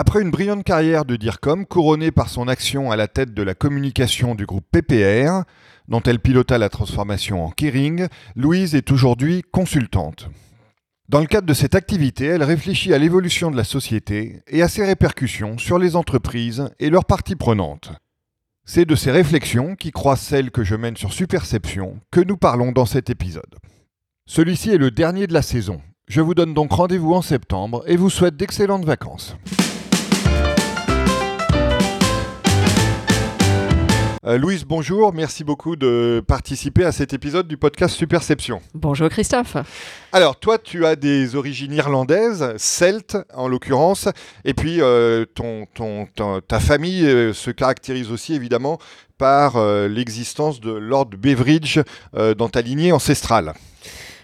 Après une brillante carrière de DIRCOM, couronnée par son action à la tête de la communication du groupe PPR, dont elle pilota la transformation en Kering, Louise est aujourd'hui consultante. Dans le cadre de cette activité, elle réfléchit à l'évolution de la société et à ses répercussions sur les entreprises et leurs parties prenantes. C'est de ces réflexions, qui croisent celles que je mène sur Superception, que nous parlons dans cet épisode. Celui-ci est le dernier de la saison. Je vous donne donc rendez-vous en septembre et vous souhaite d'excellentes vacances. Euh, Louise, bonjour. Merci beaucoup de participer à cet épisode du podcast Superception. Bonjour Christophe. Alors, toi, tu as des origines irlandaises, celtes en l'occurrence, et puis euh, ton, ta famille euh, se caractérise aussi évidemment par l'existence de Lord Beveridge dans ta lignée ancestrale.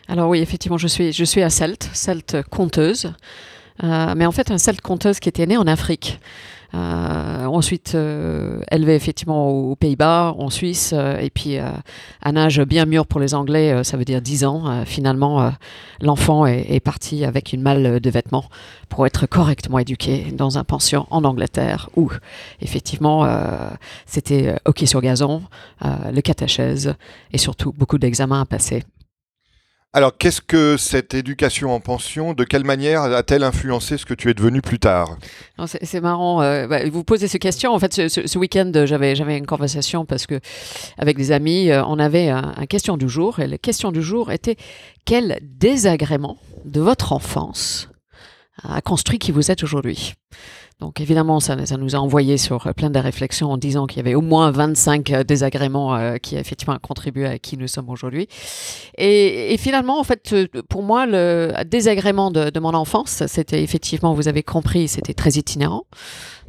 Alors oui, effectivement, je suis, je suis à Celte, Celte conteuse, mais en fait un Celte conteuse qui était né en Afrique. Euh, ensuite, euh, élevé effectivement aux Pays-Bas, en Suisse, euh, et puis un âge bien mûr pour les Anglais, ça veut dire 10 ans. finalement, l'enfant est, parti avec une malle de vêtements pour être correctement éduqué dans un pension en Angleterre où effectivement c'était hockey sur gazon, le catachèse et surtout beaucoup d'examens à passer. Alors, qu'est-ce que cette éducation en pension, de quelle manière a-t-elle influencé ce que tu es devenu plus tard? C'est marrant, euh, bah, vous posez ces questions. En fait, ce, week-end, j'avais une conversation parce que avec des amis, euh, on avait un, question du jour. Et la question du jour était quel désagrément de votre enfance a construit qui vous êtes aujourd'hui? Donc évidemment, ça, nous a envoyé sur euh, plein de réflexions en disant qu'il y avait au moins 25 euh, désagréments euh, qui effectivement contribué à qui nous sommes aujourd'hui. Et, finalement, en fait, pour moi, le désagrément de, mon enfance, c'était effectivement, vous avez compris, c'était très itinérant.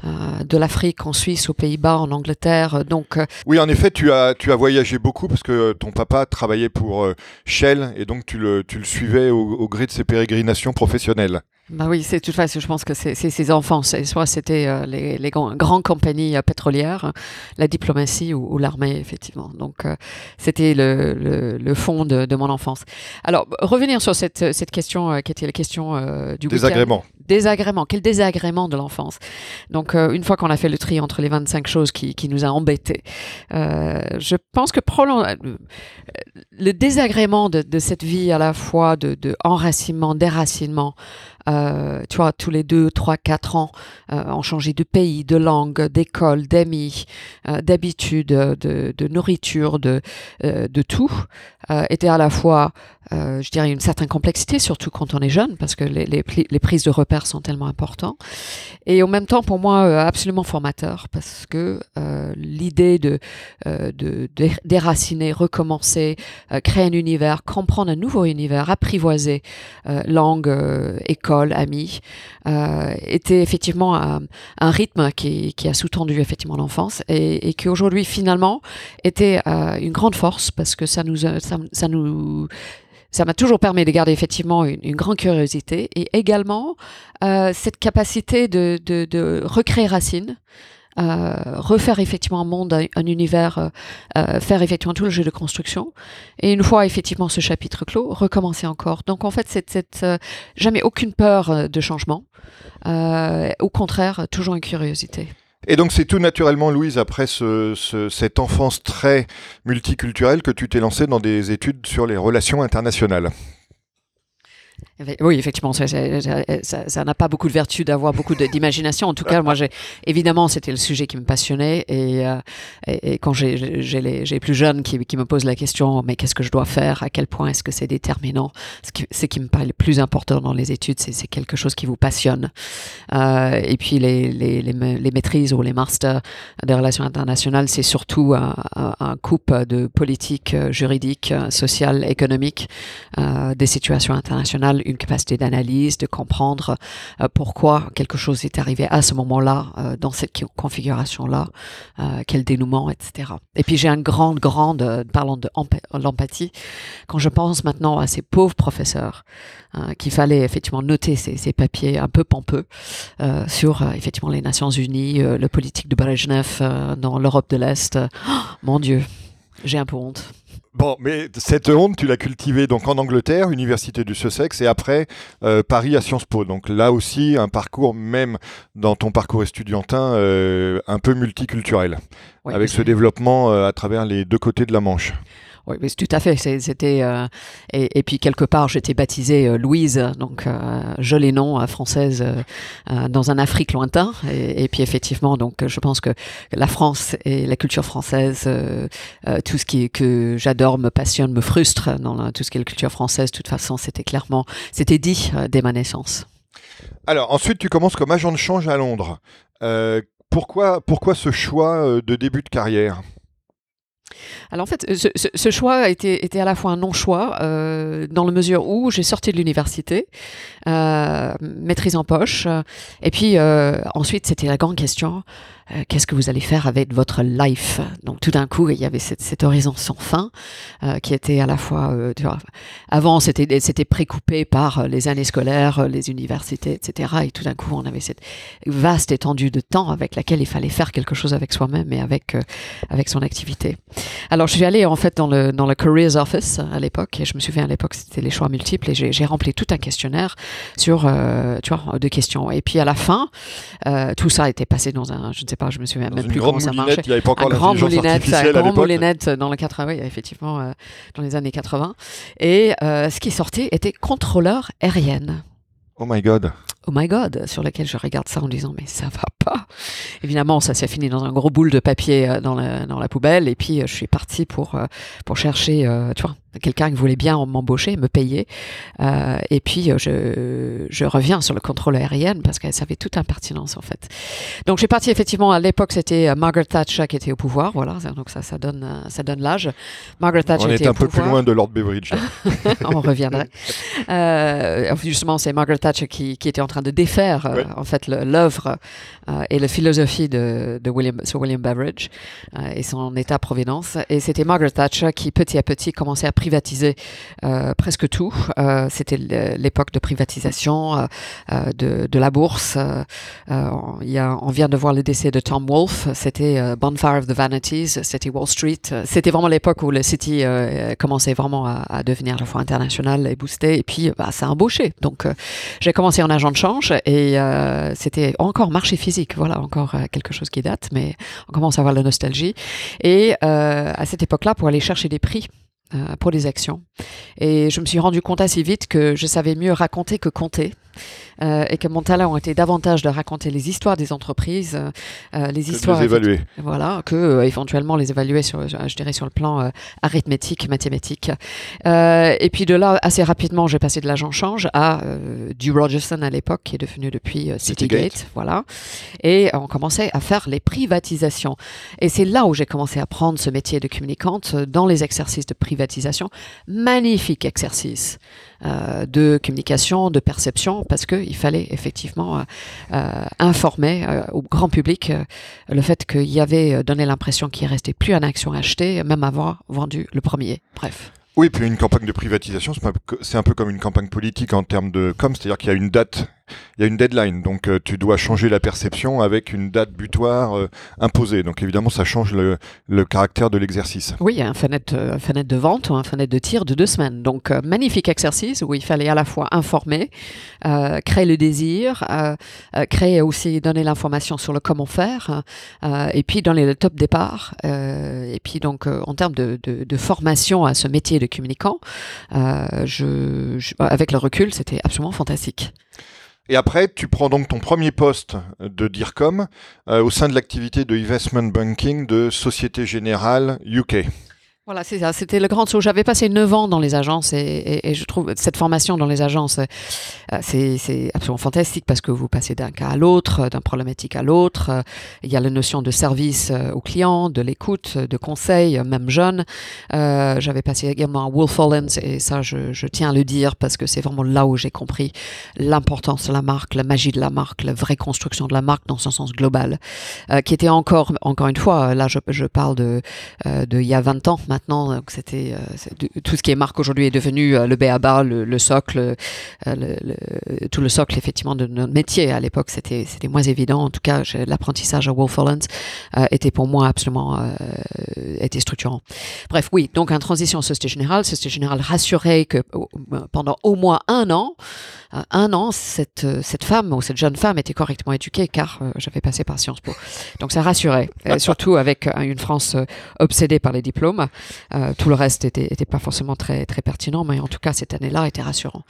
de l'Afrique en Suisse, aux Pays-Bas, en Angleterre. Donc, oui, en effet, tu as, tu as voyagé beaucoup parce que ton papa travaillait pour Shell et donc tu le, tu le suivais au gré de ses pérégrinations professionnelles. Bah oui, c'est tout façon. Je pense que c'est ses enfants. Soit c'était euh, les, les grandes compagnies euh, pétrolières, la diplomatie ou, l'armée, effectivement. Donc euh, c'était le, le, le, fond de, de, mon enfance. Alors revenir sur cette, cette question qui était la question du désagrément. Désagrément. Quel désagrément de l'enfance. Donc une fois qu'on a fait le tri entre les 25 choses qui, qui nous a embêtés, je pense que le désagrément de, de, cette vie à la fois de, de enracinement, déracinement, euh, tu vois, tous les deux, trois, quatre ans, euh, on changeait de pays, de langue, d'école, d'amis, euh, d'habitude, de, de, nourriture, de, euh, de tout, euh, était à la fois, euh, je dirais, une certaine complexité, surtout quand on est jeune, parce que les, les, les prises de repères sont tellement importantes. Et en même temps, pour moi, absolument formateur, parce que l'idée de, de, déraciner, recommencer, créer un univers, comprendre un nouveau univers, apprivoiser langue, école, amis, euh, était effectivement un, rythme qui, a sous-tendu effectivement l'enfance et, qui aujourd'hui finalement était euh, une grande force parce que ça nous, ça, nous ça m'a toujours permis de garder effectivement une, grande curiosité et également euh, cette capacité de, de recréer racines, euh, refaire effectivement un monde, un, univers, euh, euh, faire effectivement tout le jeu de construction. Et une fois effectivement ce chapitre clos, recommencer encore. Donc en fait, c'est jamais aucune peur de changement. au contraire, toujours une curiosité. Et donc c'est tout naturellement, Louise, après ce, cette enfance très multiculturelle, que tu t'es lancée dans des études sur les relations internationales. Oui, effectivement, ça n'a pas beaucoup de vertu d'avoir beaucoup d'imagination. En tout cas, moi, évidemment, c'était le sujet qui me passionnait. Et, euh, et, quand j'ai les, plus jeunes qui, qui, me posent la question, mais qu'est-ce que je dois faire? À quel point est-ce que c'est déterminant? Ce qui, ce qui me paraît le plus important dans les études, c'est quelque chose qui vous passionne. Euh, et puis, les, les, les, maîtrises ou les masters des relations internationales, c'est surtout un, un, couple de politique juridique, sociale, économique, euh, des situations internationales international une capacité d'analyse, de comprendre pourquoi quelque chose est arrivé à ce moment-là, dans cette configuration-là, quel dénouement, etc. Et puis j'ai une grande, grande, parlant de l'empathie, quand je pense maintenant à ces pauvres professeurs qu'il fallait effectivement noter ces, ces papiers un peu pompeux sur effectivement les Nations Unies, le politique de Brezhnev dans l'Europe de l'Est. Oh, mon Dieu, j'ai un peu honte. Bon, mais cette honte, tu l'as cultivée donc en Angleterre, Université du Sussex, et après euh, Paris à Sciences Po. Donc là aussi, un parcours, même dans ton parcours estudiantin, euh, un peu multiculturel, avec ce développement euh, à travers les deux côtés de la Manche. Oui, tout à fait. C'était euh, et, puis quelque part, j'étais baptisée euh, Louise, donc euh, joli nom française dans un Afrique lointain. Et, puis effectivement, donc je pense que la France et la culture française, tout ce qui que j'adore, me passionne, me frustre dans tout ce qui est la culture française. De toute façon, c'était clairement, c'était dit dès ma naissance. Alors ensuite, tu commences comme agent de change à Londres. pourquoi, pourquoi ce choix de début de carrière? Alors en fait, ce, choix était, était, à la fois un non-choix, euh, dans la mesure où j'ai sorti de l'université, euh, maîtrise en poche, et puis euh, ensuite c'était la grande question, euh, qu'est-ce que vous allez faire avec votre life? Donc tout d'un coup, il y avait cette, cet horizon sans fin euh, qui était à la fois, euh, tu vois, avant c'était c'était précoupé par les années scolaires, les universités, etc. Et tout d'un coup, on avait cette vaste étendue de temps avec laquelle il fallait faire quelque chose avec soi-même et avec avec son activité. Alors je suis allée en fait dans le dans le careers office à l'époque et je me souviens à l'époque c'était les choix multiples et j'ai rempli tout un questionnaire sur tu vois deux questions et puis à la fin tout ça été passé dans un je ne sais pas, je me souviens même plus comment ça marchait. Il n'y avait pas encore un grand moulinette, un grand moulinette dans le 80, effectivement, euh, dans les années 80. Et euh, ce qui sortait était contrôleur aérienne. Oh my god. Oh my god, sur lequel je regarde ça en disant mais ça va pas. Évidemment, ça s'est fini dans un gros boule de papier euh, dans la, dans la poubelle et puis je suis partie pour pour chercher, tu vois, quelqu'un qui voulait bien m'embaucher, me payer. Euh, et puis, euh, je, je, reviens sur le contrôle aérien parce qu'elle savait toute impertinence, en fait. Donc, j'ai parti effectivement, à l'époque, c'était euh, Margaret Thatcher qui était au pouvoir. Voilà, donc ça, ça donne, ça donne l'âge. Margaret Thatcher On est un peu plus loin de Lord Beveridge. On reviendrait. Euh, justement, c'est Margaret Thatcher qui, qui, était en train de défaire, en fait, l'œuvre et la philosophie de, de William, Sir William Beveridge et son état-providence. Et c'était Margaret Thatcher qui, petit à petit, commençait à privatiser euh, presque tout. Euh, c'était l'époque de privatisation euh, de, de, la bourse. y a, on vient de voir le décès de Tom Wolfe. C'était Bonfire of the Vanities. C'était Wall Street. C'était vraiment l'époque où le City commençait vraiment à, à, devenir à la fois international et boosté. Et puis, bah, ça a embauché. Donc, j'ai commencé en agent de et c'était encore marché physique. Voilà, encore quelque chose qui date, mais on commence à avoir la nostalgie. Et à cette époque-là, pour aller chercher des prix euh, pour les actions. Et je me suis rendu compte assez vite que je savais mieux raconter que compter. Euh, et que mon talent était davantage de raconter les histoires des entreprises, euh, les histoires, les évaluer. voilà, que éventuellement les évaluer sur, je dirais sur le plan arithmétique, mathématique. et puis de là, assez rapidement, j'ai passé de l'agent change à du Rogerson à l'époque, qui est devenu depuis Citygate, voilà. Et on commençait à faire les privatisations. Et c'est là où j'ai commencé à prendre ce métier de communicante dans les exercices de privatisation. Magnifique exercice. Euh, de communication, de perception, parce qu'il fallait effectivement euh, euh, informer au grand public le fait qu'il y avait donné l'impression qu'il restait plus en action achetée, même avoir vendu le premier. Bref. Oui, puis une campagne de privatisation, c'est un peu comme une campagne politique en termes de com, c'est-à-dire qu'il y a une date il y a une deadline, donc euh, tu dois changer la perception avec une date butoir euh, imposée. Donc évidemment, ça change le, caractère de l'exercice. Oui, il y a un fenêtre, euh, fenêtre de vente ou un fenêtre de tir de deux semaines. Donc magnifique exercice où il fallait à la fois informer, créer le désir, créer aussi, donner l'information sur le comment faire, et puis donner le top départ. et puis donc en termes de, formation à ce métier de communicant, avec le recul, c'était absolument fantastique. Et après, tu prends donc ton premier poste de DIRCOM euh, au sein de l'activité de investment banking de Société Générale UK. Voilà, c'est ça. C'était le grand saut. J'avais passé 9 ans dans les agences et, je trouve cette formation dans les agences, euh, c'est absolument fantastique parce que vous passez d'un cas à l'autre, d'un problématique à l'autre. Il y a la notion de service euh, aux clients, de l'écoute, de conseil, même jeune. Euh, j'avais passé également à Wolf et ça, je, tiens à le dire parce que c'est vraiment là où j'ai compris l'importance de la marque, la magie de la marque, la vraie construction de la marque dans son sens global, qui était encore, encore une fois, là je, je parle de, de il y a 20 ans maintenant. c'était euh, tout ce qui est marque aujourd'hui est devenu euh, le BABA, le, le socle, euh, le, tout le socle effectivement de notre métier. À l'époque, c'était c'était moins évident. En tout cas, l'apprentissage à Wolf Holland était pour moi absolument était structurant. Bref, oui. Donc, en transition Société Générale, Société Générale rassurait que pendant au moins un an, un an, cette, cette femme ou cette jeune femme était correctement éduquée car j'avais passé par Sciences Po. Donc ça rassurait, surtout avec une France obsédée par les diplômes. Euh, tout le reste était, était, pas forcément très, très pertinent, mais en tout cas, cette année-là était rassurant.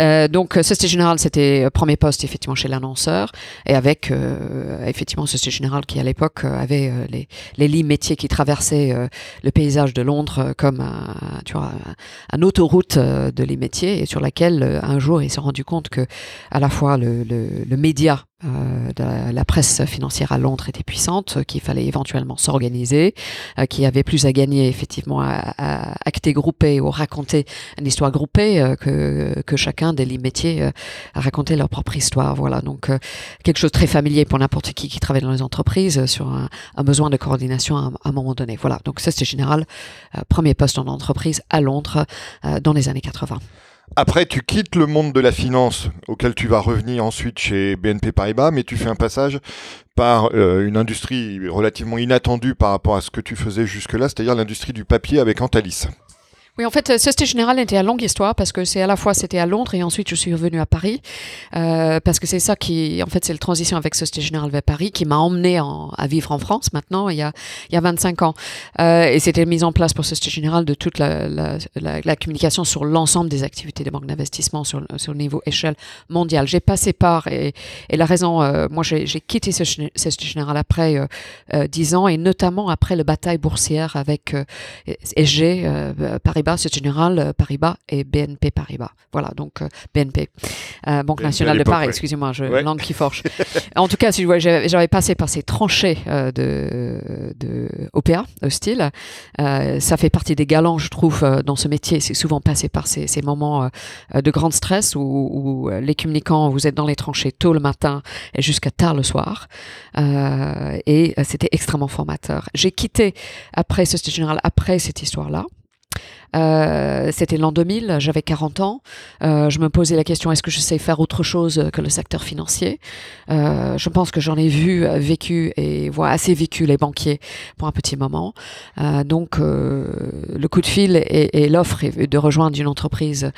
Euh, donc, Société Générale, c'était premier poste, effectivement, chez l'annonceur, et avec, euh, effectivement, Société Générale qui, à l'époque, avait les, les lits métiers qui traversaient le paysage de Londres comme un, tu vois, un, autoroute de lits métiers, et sur laquelle, un jour, il s'est rendu compte que, à la fois, le, média euh, la presse financière à Londres était puissante, qu'il fallait éventuellement s'organiser, euh, qu'il y avait plus à gagner effectivement à, acter groupé ou raconter une histoire groupée euh, que, que chacun des métiers euh, à raconter leur propre histoire. Voilà, donc quelque chose de très familier pour n'importe qui qui travaille dans les entreprises sur un, un besoin de coordination à, à, un moment donné. Voilà, donc ça c'était général, premier poste en entreprise à Londres dans les années 80. Après, tu quittes le monde de la finance, auquel tu vas revenir ensuite chez BNP Paribas, mais tu fais un passage par euh, une industrie relativement inattendue par rapport à ce que tu faisais jusque-là, c'est-à-dire l'industrie du papier avec Antalis. Oui, en fait, euh, Société Générale était à longue histoire parce que c'est à la fois c'était à Londres et ensuite je suis revenue à Paris euh, parce que c'est ça qui, en fait, c'est la transition avec Société Générale vers Paris qui m'a emmené à vivre en France maintenant il y a il y a 25 ans euh, et c'était mise en place pour Société Générale de toute la, la, la, communication sur l'ensemble des activités des banques d'investissement sur, sur le niveau échelle mondiale. J'ai passé par et, et la raison, euh, moi j'ai quitté Société Générale après euh, 10 ans et notamment après la bataille boursière avec SG Paris Paribas, Société Générale, euh, Paribas et BNP Paribas. Voilà, donc euh, BNP, euh, Banque Nationale de Paris, excusez-moi, je langue qui forge. en tout cas, si j'avais passé par ces tranchées de, de OPA, hostile, ça fait partie des galants, je trouve, dans ce métier. C'est souvent passé par ces, ces moments de grand stress où, où, les communicants, vous êtes dans les tranchées tôt le matin et jusqu'à tard le soir. et c'était extrêmement formateur. J'ai quitté après Société Générale, après cette histoire-là. Euh, c'était l'an 2000, j'avais 40 ans. Euh, je me posais la question est-ce que je sais faire autre chose que le secteur financier? Euh, Je pense que j'en ai vu, vécu et voilà assez vécu les banquiers pour un petit moment. Euh, donc euh, le coup de fil et, et l'offre de rejoindre une entreprise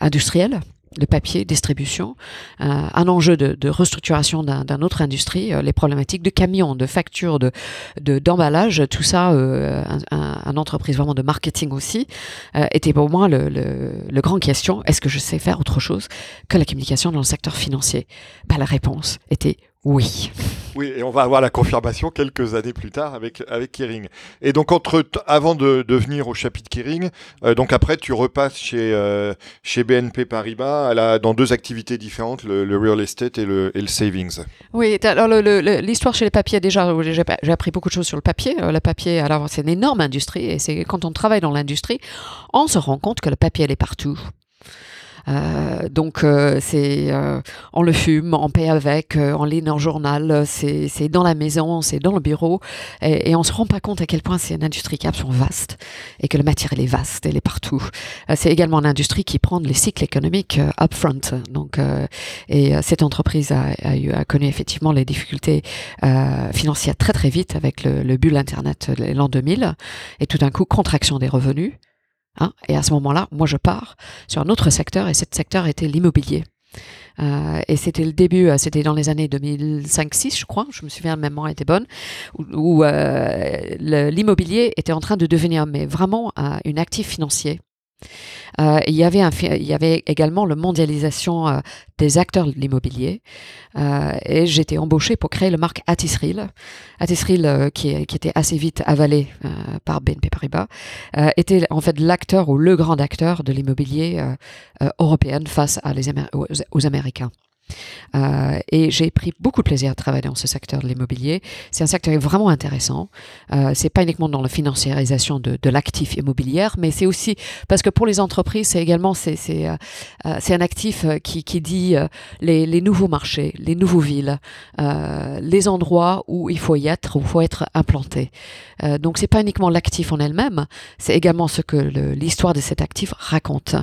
industrielle de papier, distribution, euh, un enjeu de, restructuration d'un autre industrie, euh, les problématiques de camions, de factures, de d'emballage, tout ça, euh, un, entreprise vraiment de marketing aussi, euh, était pour moi le, le, le grand question. Est-ce que je sais faire autre chose que la communication dans le secteur financier? Bah, La réponse était oui. Oui, et on va avoir la confirmation quelques années plus tard avec, avec Kering. Et donc, entre avant de, de venir au chapitre Kering, euh, donc après, tu repasses chez, euh, chez BNP Paribas à la, dans deux activités différentes, le, le real estate et le, et le, savings. Oui, alors l'histoire chez les papiers, déjà, j'ai appris beaucoup de choses sur le papier. Euh, le papier, alors, c'est une énorme industrie, et c'est quand on travaille dans l'industrie, on se rend compte que le papier, elle est partout. Euh, donc euh, c'est euh, on le fume, on paye avec, on lit le journal, c'est dans la maison, c'est dans le bureau, et, et on se rend pas compte à quel point c'est une industrie qui est absolument vaste et que la matière elle est vaste, elle est partout. c'est également une industrie qui prend les cycles économiques upfront. Donc et cette entreprise a, a, eu, a connu effectivement les difficultés financières très très vite avec le, le bulle internet l'an 2000 et tout d'un coup contraction des revenus Hein, et à ce moment-là, moi, je pars sur un autre secteur, et ce secteur était l'immobilier. Euh, et c'était le début, euh, c'était dans les années 2005-6, je crois, je me souviens, ma mémoire était bonne, où, où euh, l'immobilier était en train de devenir mais vraiment un actif financier Euh, il, y avait également la mondialisation euh, des acteurs de l'immobilier. Euh, et j'étais embauchée pour créer le marque Atisril. Atisril, qui, qui, était assez vite avalé par BNP Paribas, était en fait l'acteur ou le grand acteur de l'immobilier européen face aux Américains. Euh, et j'ai pris beaucoup de plaisir à travailler dans ce secteur de l'immobilier. C'est un secteur vraiment intéressant. Euh, c'est pas uniquement dans la financiarisation de, l'actif immobilier, mais c'est aussi parce que pour les entreprises, c'est également c'est euh, euh un actif qui dit les, nouveaux marchés, les nouveaux villes, les endroits où il faut y être, où il faut être implanté. donc c'est pas uniquement l'actif en elle-même, c'est également ce que l'histoire de cet actif raconte.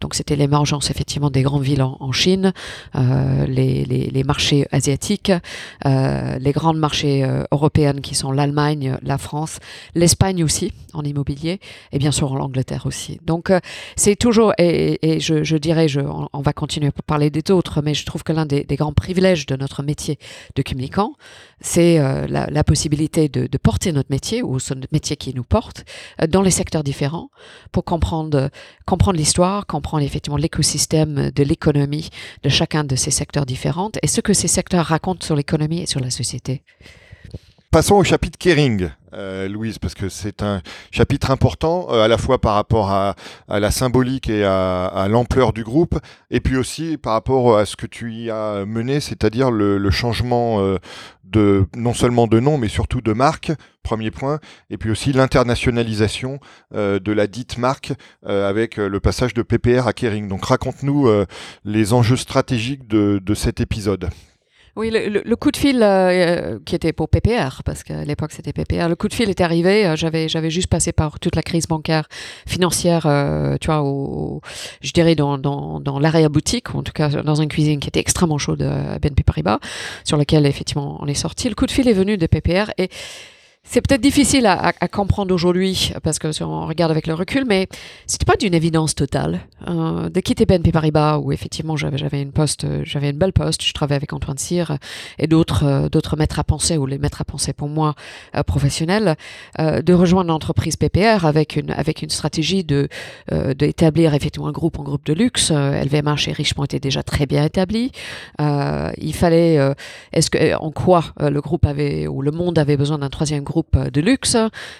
Donc c'était l'émergence effectivement des grandes villes en, Chine. Euh, les, les, marchés asiatiques, euh, les grandes marchés euh, européennes qui sont l'Allemagne, la France, l'Espagne aussi en immobilier et bien sûr l'Angleterre aussi. Donc c'est toujours, et, je, dirais, on, va continuer à parler des autres, mais je trouve que l'un des, grands privilèges de notre métier de communicant, c'est la, la, possibilité de, de, porter notre métier ou ce métier qui nous porte dans les secteurs différents pour comprendre, comprendre l'histoire, comprendre effectivement l'écosystème de l'économie de chacun de ces secteurs différents et ce que ces secteurs racontent sur l'économie et sur la société. Passons au chapitre Kering, euh, Louise, parce que c'est un chapitre important, euh, à la fois par rapport à, la symbolique et à, l'ampleur du groupe, et puis aussi par rapport à ce que tu y as mené, c'est-à-dire le, changement euh, de non seulement de nom, mais surtout de marque, premier point, et puis aussi l'internationalisation de la dite marque avec le passage de PPR à Kering. Donc raconte-nous les enjeux stratégiques de cet épisode. Oui, le, coup de fil euh, qui était pour PPR, parce qu'à l'époque c'était PPR, le coup de fil est arrivé. Euh, j'avais j'avais juste passé par toute la crise bancaire financière, euh, tu vois, au, je dirais dans, dans, dans l'arrière boutique, ou en tout cas dans une cuisine qui était extrêmement chaude à BNP Paribas, sur laquelle effectivement on est sorti. Le coup de fil est venu de PPR et c'est peut-être difficile à, comprendre aujourd'hui parce que si on regarde avec le recul, mais c'était pas d'une évidence totale euh, de quitter BNP Paribas où effectivement j'avais une poste, j'avais une belle poste, je travaillais avec Antoine Cyr et d'autres euh, maîtres à penser ou les maîtres à penser pour moi euh, professionnels, de rejoindre l'entreprise PPR avec une avec une stratégie de d'établir effectivement un groupe en groupe de luxe. LVMH et Richemont étaient déjà très bien établis. il fallait est-ce que en quoi le groupe avait ou le monde avait besoin d'un troisième groupe de luxe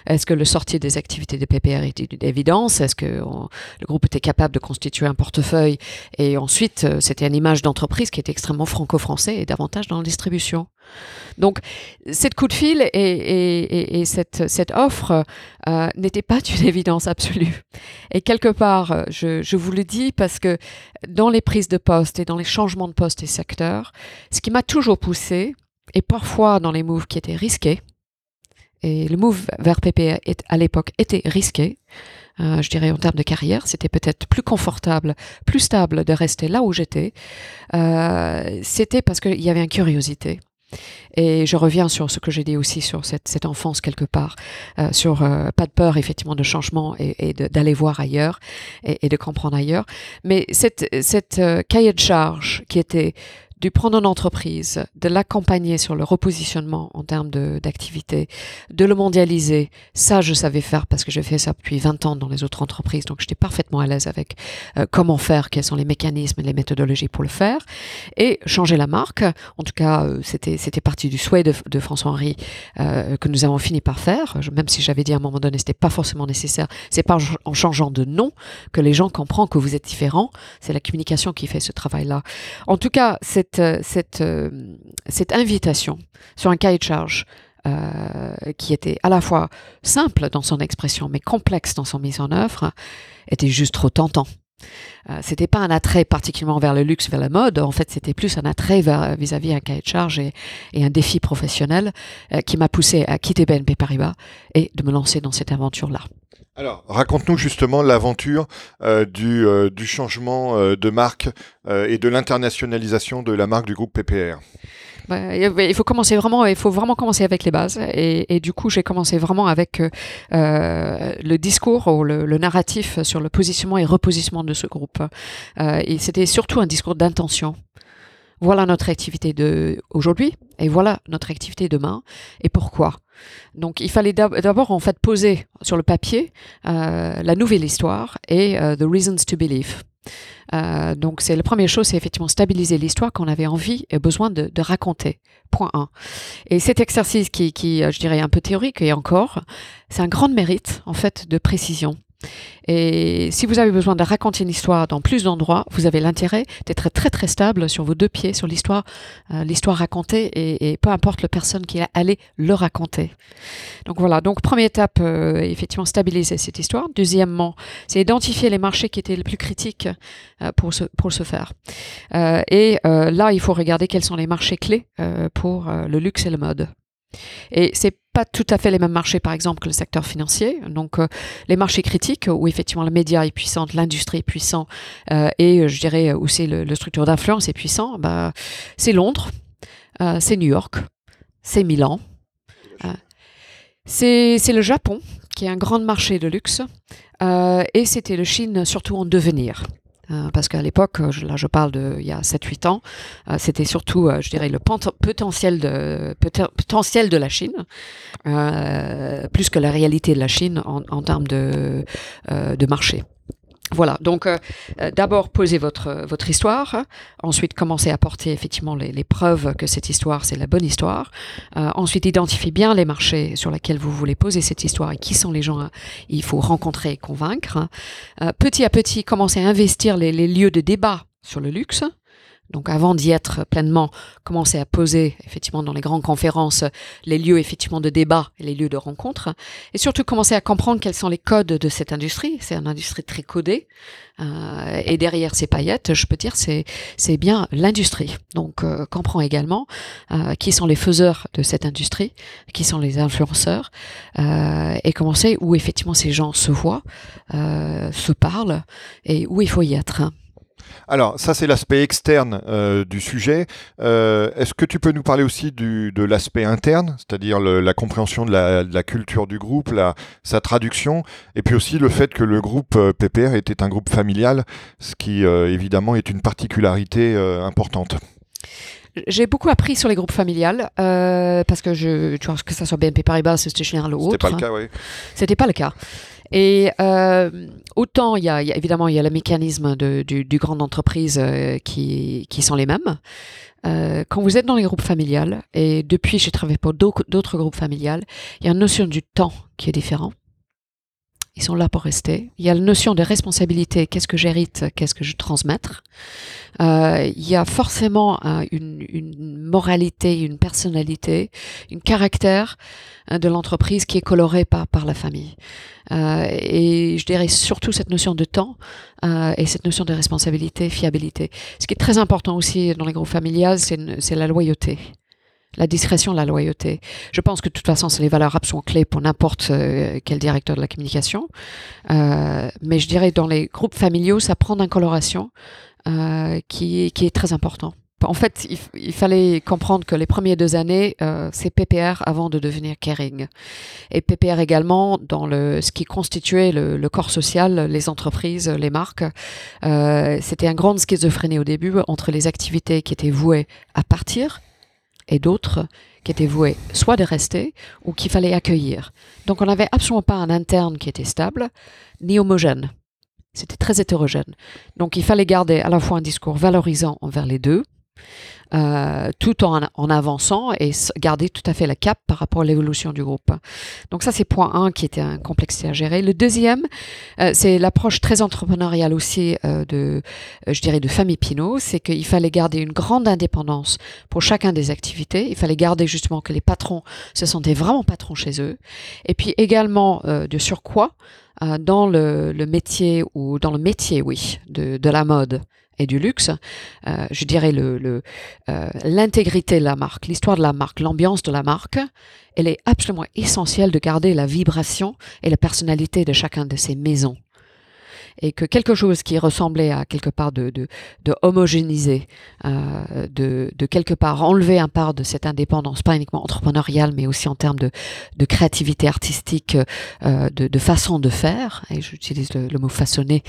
Est-ce que le sortie des activités de PPR était une évidence? Est-ce que le groupe était capable de constituer un portefeuille? Et ensuite, euh, c'était une image d'entreprise qui était extrêmement franco-français et davantage dans la distribution. Donc, cette coup de fil et, cette, offre euh, n'était pas d'une évidence absolue. Et quelque part, je, vous le dis parce que dans les prises de poste et dans les changements de poste et secteurs, ce qui m'a toujours poussé, et parfois dans les moves qui étaient risqués, et le move vers PPR à l'époque était risqué. Euh, je dirais en termes de carrière, c'était peut-être plus confortable, plus stable de rester là où j'étais. Euh, c'était parce qu'il y avait une curiosité. Et je reviens sur ce que j'ai dit aussi sur cette, cette enfance quelque part, euh, sur euh, pas de peur effectivement de changement et, et d'aller voir ailleurs et, et, de comprendre ailleurs. Mais cette, cette euh, cahier de charge qui était de prendre une entreprise, de l'accompagner sur le repositionnement en termes d'activité, de, le mondialiser. Ça, je savais faire parce que j'ai fait ça depuis 20 ans dans les autres entreprises, donc j'étais parfaitement à l'aise avec euh, comment faire, quels sont les mécanismes et les méthodologies pour le faire. Et changer la marque, en tout cas, euh, c'était c'était partie du souhait de, de François-Henri euh, que nous avons fini par faire, même si j'avais dit à un moment donné, c'était pas forcément nécessaire. C'est pas en changeant de nom que les gens comprennent que vous êtes différent. C'est la communication qui fait ce travail-là. En tout cas, c'est cette, euh, euh, cette invitation sur un cahier de charge euh, qui était à la fois simple dans son expression mais complexe dans son mise en œuvre était juste trop tentant. Euh, c'était pas un attrait particulièrement vers le luxe, vers la mode. En fait, c'était plus un attrait vis-à-vis un cahier de charge et un défi professionnel qui m'a poussé à quitter BNP Paribas et de me lancer dans cette aventure-là. Alors, raconte-nous justement l'aventure euh, du, euh, du, changement euh, de marque et de l'internationalisation de la marque du groupe PPR. Bah, il faut commencer vraiment, il faut vraiment commencer avec les bases. Et, et du coup, j'ai commencé vraiment avec le discours ou le, le, narratif sur le positionnement et repositionnement de ce groupe. et c'était surtout un discours d'intention voilà notre activité de aujourd'hui et voilà notre activité demain et pourquoi. Donc il fallait d'abord en fait poser sur le papier euh, la nouvelle histoire et euh, the reasons to believe. Euh, donc c'est la première chose, c'est effectivement stabiliser l'histoire qu'on avait envie et besoin de, de, raconter. Point 1. Et cet exercice qui, qui, je dirais, un peu théorique et encore, c'est un grand mérite en fait de précision. Et si vous avez besoin de raconter une histoire dans plus d'endroits, vous avez l'intérêt d'être très très stable sur vos deux pieds, sur l'histoire, euh, l'histoire racontée, et, peu importe la personne qui allait le raconter. Donc voilà. Donc première étape, euh, effectivement, stabiliser cette histoire. Deuxièmement, c'est identifier les marchés qui étaient les plus critiques euh, pour ce pour ce faire. Et là, il faut regarder quels sont les marchés clés pour le luxe et le mode. Et c'est pas tout à fait les mêmes marchés, par exemple, que le secteur financier. Donc, euh, les marchés critiques, où effectivement le média est puissant, l'industrie est puissant, euh, et je dirais où c'est le, le, structure d'influence est puissant, bah, c'est Londres, euh, c'est New York, c'est Milan, c'est le Japon, qui est un grand marché de luxe, et c'était le Chine, surtout en devenir. Euh, parce qu'à l'époque, là je parle de il y a 7-8 ans, euh, c'était surtout, euh, je dirais, le potentiel de, potentiel de la Chine, plus que la réalité de la Chine en, en termes de, de marché. Voilà, donc euh, d'abord posez votre, votre histoire, ensuite commencez à porter effectivement les, preuves que cette histoire c'est la bonne histoire, euh, ensuite identifiez bien les marchés sur lesquels vous voulez poser cette histoire et qui sont les gens il faut rencontrer et convaincre. Euh, petit à petit, commencez à investir les lieux de débat sur le luxe, donc avant d'y être pleinement, commencer à poser effectivement dans les grandes conférences les lieux effectivement de débat et les lieux de rencontre, et surtout commencer à comprendre quels sont les codes de cette industrie. C'est une industrie très codée, euh, et derrière ces paillettes, je peux dire c'est c'est bien l'industrie. Donc euh, comprend également euh, qui sont les faiseurs de cette industrie, qui sont les influenceurs, euh, et commencer où effectivement ces gens se voient, euh, se parlent, et où il faut y être. Alors, ça, c'est l'aspect externe euh, du sujet. Euh, Est-ce que tu peux nous parler aussi du, de l'aspect interne, c'est-à-dire la compréhension de la, de la, culture du groupe, la, sa traduction, et puis aussi le fait que le groupe euh, PPR était un groupe familial, ce qui, euh, évidemment, est une particularité importante j'ai beaucoup appris sur les groupes familiales parce que je, tu vois, que ça soit BNP Paribas, Société Générale ou autre. C'était pas le cas, oui. C'était pas le cas. Et euh, autant il y, a, il y, a, évidemment il y a le mécanisme de, du, du entreprise euh, qui, qui sont les mêmes. Euh, quand vous êtes dans les groupes familiales, et depuis j'ai travaillé pour d'autres groupes familiales, il y a une notion du temps qui est différente. Ils sont là pour rester. Il y a la notion de responsabilité. Qu'est-ce que j'hérite Qu'est-ce que je transmettre euh, Il y a forcément euh, une, moralité, une personnalité, un caractère euh, de l'entreprise qui est coloré par, la famille. Et je dirais surtout cette notion de temps et cette notion de responsabilité, fiabilité. Ce qui est très important aussi dans les groupes familiales, c'est la loyauté la discrétion, la loyauté. Je pense que de toute façon, c'est les valeurs absolument clés pour n'importe euh, quel directeur de la communication. Euh, mais je dirais dans les groupes familiaux, ça prend une coloration euh, qui, est très important. En fait, il, fallait comprendre que les premières deux années, euh, c'est PPR avant de devenir Kering. Et PPR également dans le, ce qui constituait le, corps social, les entreprises, les marques. C'était un grand schizophrénie au début entre les activités qui étaient vouées à partir et d'autres qui étaient voués soit de rester ou qu'il fallait accueillir. Donc on n'avait absolument pas un interne qui était stable, ni homogène. C'était très hétérogène. Donc il fallait garder à la fois un discours valorisant envers les deux, euh, tout en, en, avançant et garder tout à fait la cap par rapport à l'évolution du groupe. Donc ça, c'est point 1 qui était un complexité à gérer. Le deuxième, euh, c'est l'approche très entrepreneuriale aussi euh, de, je dirais, de famille Pinot, c'est qu'il fallait garder une grande indépendance pour chacun des activités. Il fallait garder justement que les patrons se sentaient vraiment patrons chez eux. Et puis également, de surcroît, dans le, le, métier ou dans le métier, oui, de, de la mode et du luxe, euh, je dirais le, le euh, l'intégrité de la marque, l'histoire de la marque, l'ambiance de la marque, elle est absolument essentielle de garder la vibration et la personnalité de chacun de ces maisons. Et que quelque chose qui ressemblait à quelque part de, de, de homogénéiser, euh, de, de, quelque part enlever un part de cette indépendance, pas uniquement entrepreneuriale, mais aussi en termes de, de créativité artistique, de, de, façon de faire, et j'utilise le, le, mot façonner.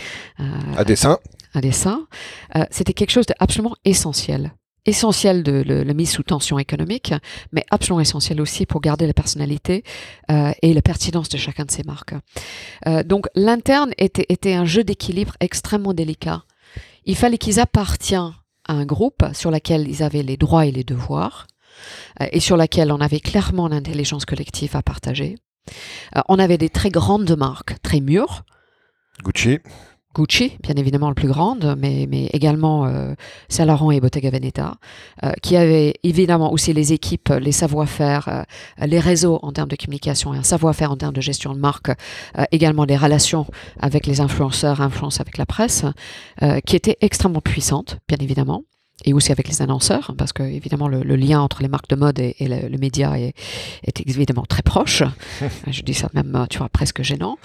à dessin un dessin, euh, c'était quelque chose d'absolument essentiel. essentiel de la mise sous tension économique, mais absolument essentiel aussi pour garder la personnalité euh, et la pertinence de chacun de ces marques. Euh, donc l'interne était, un jeu d'équilibre extrêmement délicat. Il fallait qu'ils appartiennent à un groupe sur lequel ils avaient les droits et les devoirs, et sur lequel on avait clairement l'intelligence collective à partager. on avait des très grandes marques, très mûres. Gucci. Gucci, bien évidemment le plus grande, mais, mais également euh, Saint Laurent et Bottega Veneta, euh, qui avaient évidemment aussi les équipes, les savoir-faire, euh, les réseaux en termes de communication et un savoir-faire en termes de gestion de marque, également des relations avec les influenceurs, influences avec la presse, qui étaient extrêmement puissantes, bien évidemment et aussi avec les annonceurs, parce que évidemment le, lien entre les marques de mode et, le, média est, est, évidemment très proche. Je dis ça même, tu vois, presque gênant.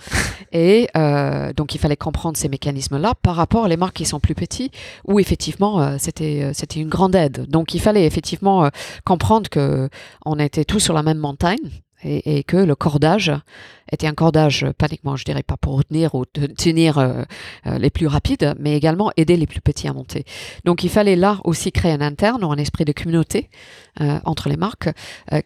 Et euh, donc il fallait comprendre ces mécanismes-là par rapport à les marques qui sont plus petits, où effectivement euh, c'était euh, c'était une grande aide. Donc il fallait effectivement comprendre que on était tous sur la même montagne et, que le cordage était un cordage pas uniquement, je dirais pas pour retenir ou tenir euh, euh, les plus rapides, mais également aider les plus petits à monter. Donc il fallait là aussi créer un interne ou un esprit de communauté euh, entre les marques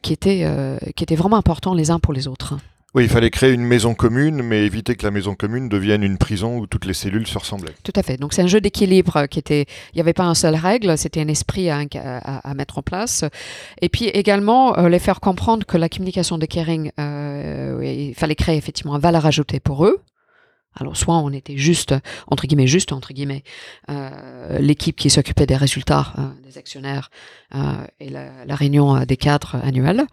qui était qui était vraiment important les uns pour les autres. Oui, il fallait créer une maison commune, mais éviter que la maison commune devienne une prison où toutes les cellules se ressemblaient. Tout à fait. Donc c'est un jeu d'équilibre qui était. Il n'y avait pas un seul règle, c'était un esprit à, mettre en place. Et puis également euh, les faire comprendre que la communication de Kering, euh, il fallait créer effectivement une valeur ajoutée pour eux. Alors soit on était juste, entre guillemets, juste, entre guillemets, euh, l'équipe qui s'occupait des résultats des actionnaires et la, la, réunion des cadres annuels,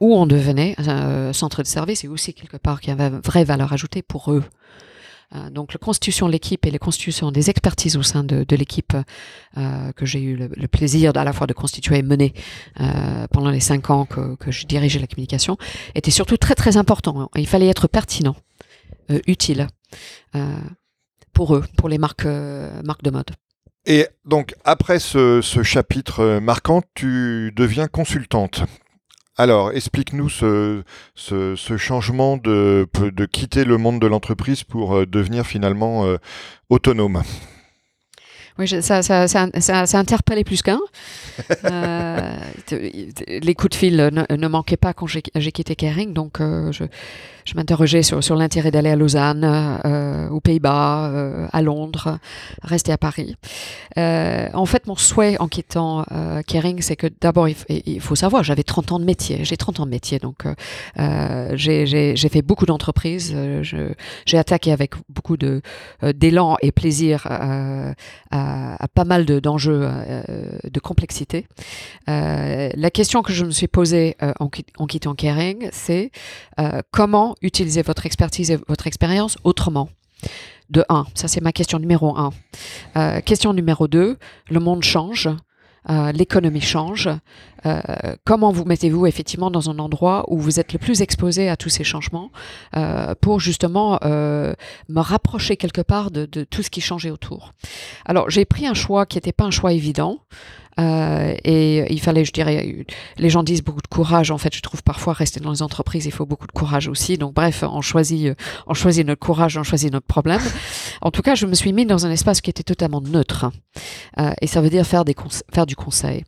où on devenait un euh, centre de service et aussi quelque part qui avait vraie valeur ajoutée pour eux. Euh, donc la constitution de l'équipe et la constitution des expertises au sein de, l'équipe euh, que j'ai eu le, plaisir à la fois de constituer et mener pendant les cinq ans que, je dirigeais la communication était surtout très très important. Il fallait être pertinent, utile pour eux, pour les marques, de mode. Et donc après ce chapitre marquant, tu deviens consultante. Alors, explique-nous ce, changement de, de, quitter le monde de l'entreprise pour euh, devenir finalement euh, autonome. Oui, ça, ça, ça, ça, interpellé plus qu'un. Euh, les coups de fil ne, manquaient pas quand j'ai quitté Kering, donc je, je m'interrogeais sur, sur l'intérêt d'aller à Lausanne, euh, aux Pays-Bas, euh, à Londres, rester à Paris. Euh, en fait, mon souhait en quittant Kering, c'est que d'abord, il, faut savoir, j'avais 30 ans de métier. J'ai 30 ans de métier, donc j'ai fait beaucoup d'entreprises. j'ai attaqué avec beaucoup d'élan et plaisir à, à, pas mal d'enjeux de, complexité. la question que je me suis posée en, en quittant Kering, c'est comment utiliser votre expertise et votre expérience autrement? De un, ça c'est ma question numéro un. Euh, question numéro deux, le monde change. Euh, l'économie change. Euh, comment vous mettez-vous effectivement dans un endroit où vous êtes le plus exposé à tous ces changements pour justement me rapprocher quelque part de, de, tout ce qui changeait autour? Alors j'ai pris un choix qui n'était pas un choix évident. Euh, et il fallait, je dirais, les gens disent beaucoup de courage. En fait, je trouve parfois rester dans les entreprises, il faut beaucoup de courage aussi. Donc, bref, on choisit, on choisit notre courage, on choisit notre problème. En tout cas, je me suis mis dans un espace qui était totalement neutre. Euh, et ça veut dire faire, des faire du conseil.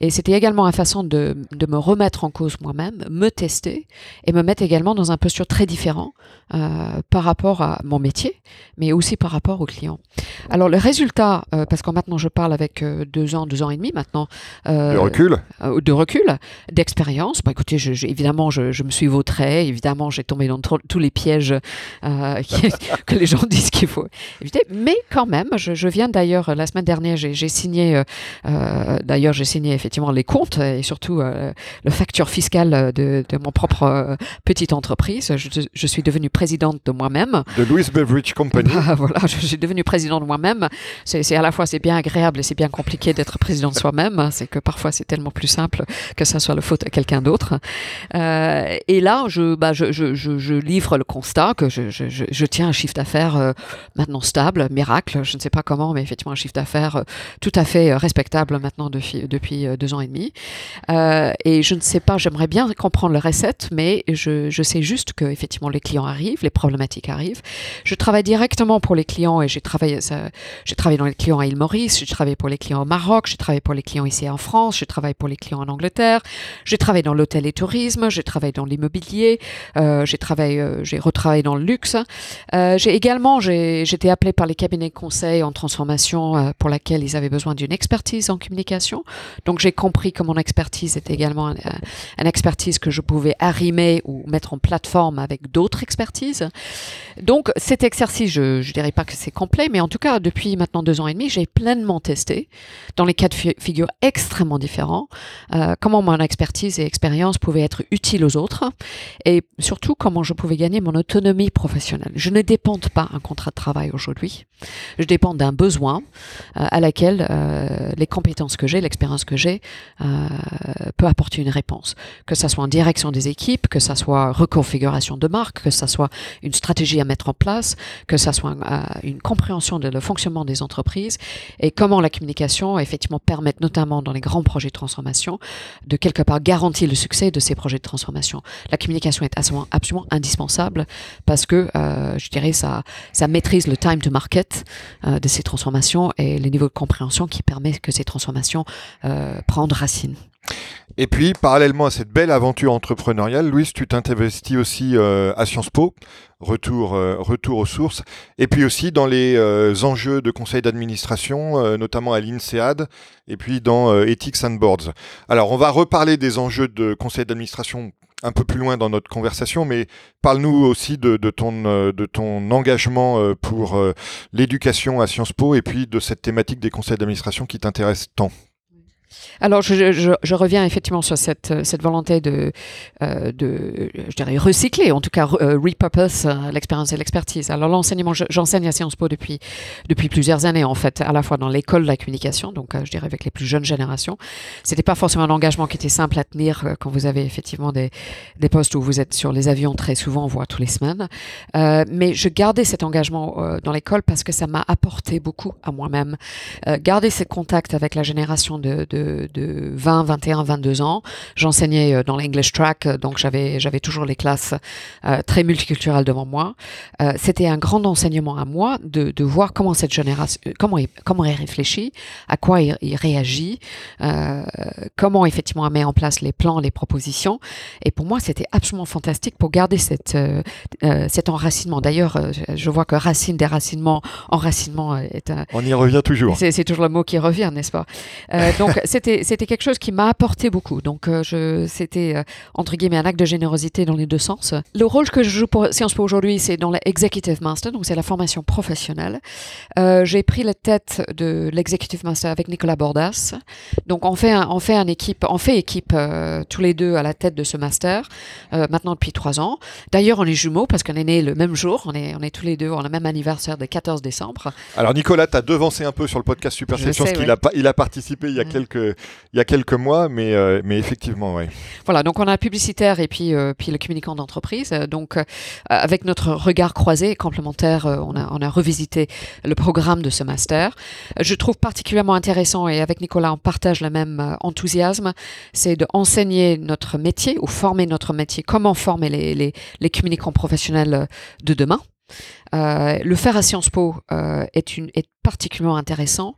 Et c'était également une façon de, de me remettre en cause moi-même, me tester et me mettre également dans un posture très différent euh, par rapport à mon métier, mais aussi par rapport aux clients. Alors, le résultat, euh, parce que maintenant je parle avec euh, deux ans, deux ans et demi maintenant. de recul De recul, d'expérience. Bah, écoutez, je, évidemment, je, je, me suis vautré, évidemment, j'ai tombé dans tous les pièges que les gens disent qu'il faut éviter. Mais quand même, je, viens d'ailleurs, la semaine dernière, j'ai signé, d'ailleurs, j'ai signé effectivement les comptes et surtout le facture fiscale de, de mon propre petite entreprise. Je, suis devenue présidente de moi-même. De Louis Beveridge Company. Bah, voilà, je suis devenue présidente de moi-même. C'est à la fois c'est bien agréable et c'est bien compliqué d'être président de soi-même. C'est que parfois c'est tellement plus simple que ça soit le faute à quelqu'un d'autre. Euh, et là, je, bah, je, livre le constat que je, tiens un chiffre d'affaires euh, maintenant stable, miracle. Je ne sais pas comment, mais effectivement un chiffre d'affaires euh, tout à fait respectable maintenant depuis, deux ans et demi. et je ne sais pas, j'aimerais bien comprendre le recette, mais je, sais juste que effectivement les clients arrivent les problématiques arrivent. Je travaille directement pour les clients et j'ai travaillé, j'ai travaillé dans les clients à île Maurice, j'ai travaillé pour les clients au Maroc, j'ai travaillé pour les clients ici en France, je travaille pour les clients en Angleterre, j'ai travaillé dans l'hôtel et tourisme, j'ai travaillé dans l'immobilier, euh, j'ai travaillé, euh, retravaillé dans le luxe. Euh, j'ai également, j'ai été appelé par les cabinets de conseil en transformation pour laquelle ils avaient besoin d'une expertise en communication. Donc j'ai compris que mon expertise était également une un expertise que je pouvais arrimer ou mettre en plateforme avec d'autres expertises. Donc cet exercice, je ne dirais pas que c'est complet, mais en tout cas depuis maintenant deux ans et demi, j'ai pleinement testé dans les cas de fi- figure extrêmement différents euh, comment mon expertise et expérience pouvaient être utiles aux autres et surtout comment je pouvais gagner mon autonomie professionnelle. Je ne dépends pas d'un contrat de travail aujourd'hui. Je dépends d'un besoin euh, à laquelle euh, les compétences que j'ai, l'expérience que j'ai, euh, peut apporter une réponse. Que ça soit en direction des équipes, que ça soit reconfiguration de marque, que ça soit une stratégie à mettre en place, que ça soit euh, une compréhension de le fonctionnement des entreprises et comment la communication effectivement permet notamment dans les grands projets de transformation de quelque part garantir le succès de ces projets de transformation. La communication est absolument, absolument indispensable parce que euh, je dirais ça ça maîtrise le time to market euh, de ces transformations et les niveaux de compréhension qui permettent que ces transformations euh, prennent racine. Et puis, parallèlement à cette belle aventure entrepreneuriale, Louise, tu t'investis aussi euh, à Sciences Po, retour, retour aux sources, et puis aussi dans les enjeux de conseil d'administration, notamment à l'INSEAD, et puis dans Ethics and Boards. Alors, on va reparler des enjeux de conseil d'administration un peu plus loin dans notre conversation, mais parle-nous aussi de, ton, euh, ton engagement euh, pour euh, l'éducation à Sciences Po, et puis de cette thématique des conseils d'administration qui t'intéresse tant. Alors, je, je, je, reviens effectivement sur cette, cette volonté de, euh, de, je dirais, recycler, en tout cas, euh, repurpose euh, l'expérience et l'expertise. Alors, l'enseignement, j'enseigne à Sciences Po depuis, depuis plusieurs années, en fait, à la fois dans l'école de la communication, donc, euh, je dirais, avec les plus jeunes générations. C'était pas forcément un engagement qui était simple à tenir euh, quand vous avez effectivement des, des postes où vous êtes sur les avions très souvent, voire tous les semaines. Euh, mais je gardais cet engagement euh, dans l'école parce que ça m'a apporté beaucoup à moi-même. Euh, garder ce contact avec la génération de, de, de 20, 21, 22 ans. J'enseignais euh, dans l'English track, euh, donc j'avais j'avais toujours les classes euh, très multiculturelles devant moi. Euh, C'était un grand enseignement à moi de, de voir comment cette génération, comment il, comment il réfléchit, à quoi il, il réagit, euh, comment effectivement il met en place les plans, les propositions. Et pour moi, c'était absolument fantastique pour garder cette, cet enracinement. D'ailleurs, je vois que racine, déracinement, enracinement est un, On y revient toujours. c'est toujours le mot qui revient, n'est-ce pas? Donc c'était c'était quelque chose qui m'a apporté beaucoup. Donc euh, je c'était euh, entre guillemets un acte de générosité dans les deux sens. Le rôle que je joue pour Sciences Po aujourd'hui, c'est dans l'executive master, donc c'est la formation professionnelle. Euh, J'ai pris la tête de l'executive master avec Nicolas Bordas. Donc on fait un, on fait une équipe, on fait équipe tous les deux à la tête de ce master maintenant depuis trois ans. D'ailleurs on est jumeaux parce qu'on est nés le même jour. On est on est tous les deux on a le même anniversaire de 14 décembre. Alors Nicolas, tu as devancé un peu sur le podcast Super Je Session, sais, parce qu'il ouais. a, il a participé il y a, Mm. quelques, il y a quelques mois, mais, euh, effectivement, ouais. Voilà, donc on a le publicitaire et puis, euh, puis le communicant d'entreprise. Euh, Donc, avec notre regard croisé et complémentaire, on, a, revisité le programme de ce master. Je trouve particulièrement intéressant, et avec Nicolas, on partage le même enthousiasme, c'est d'enseigner notre métier ou former notre métier, comment former les, communicants professionnels de demain. Euh, le faire à Sciences Po euh, est, une, est particulièrement intéressant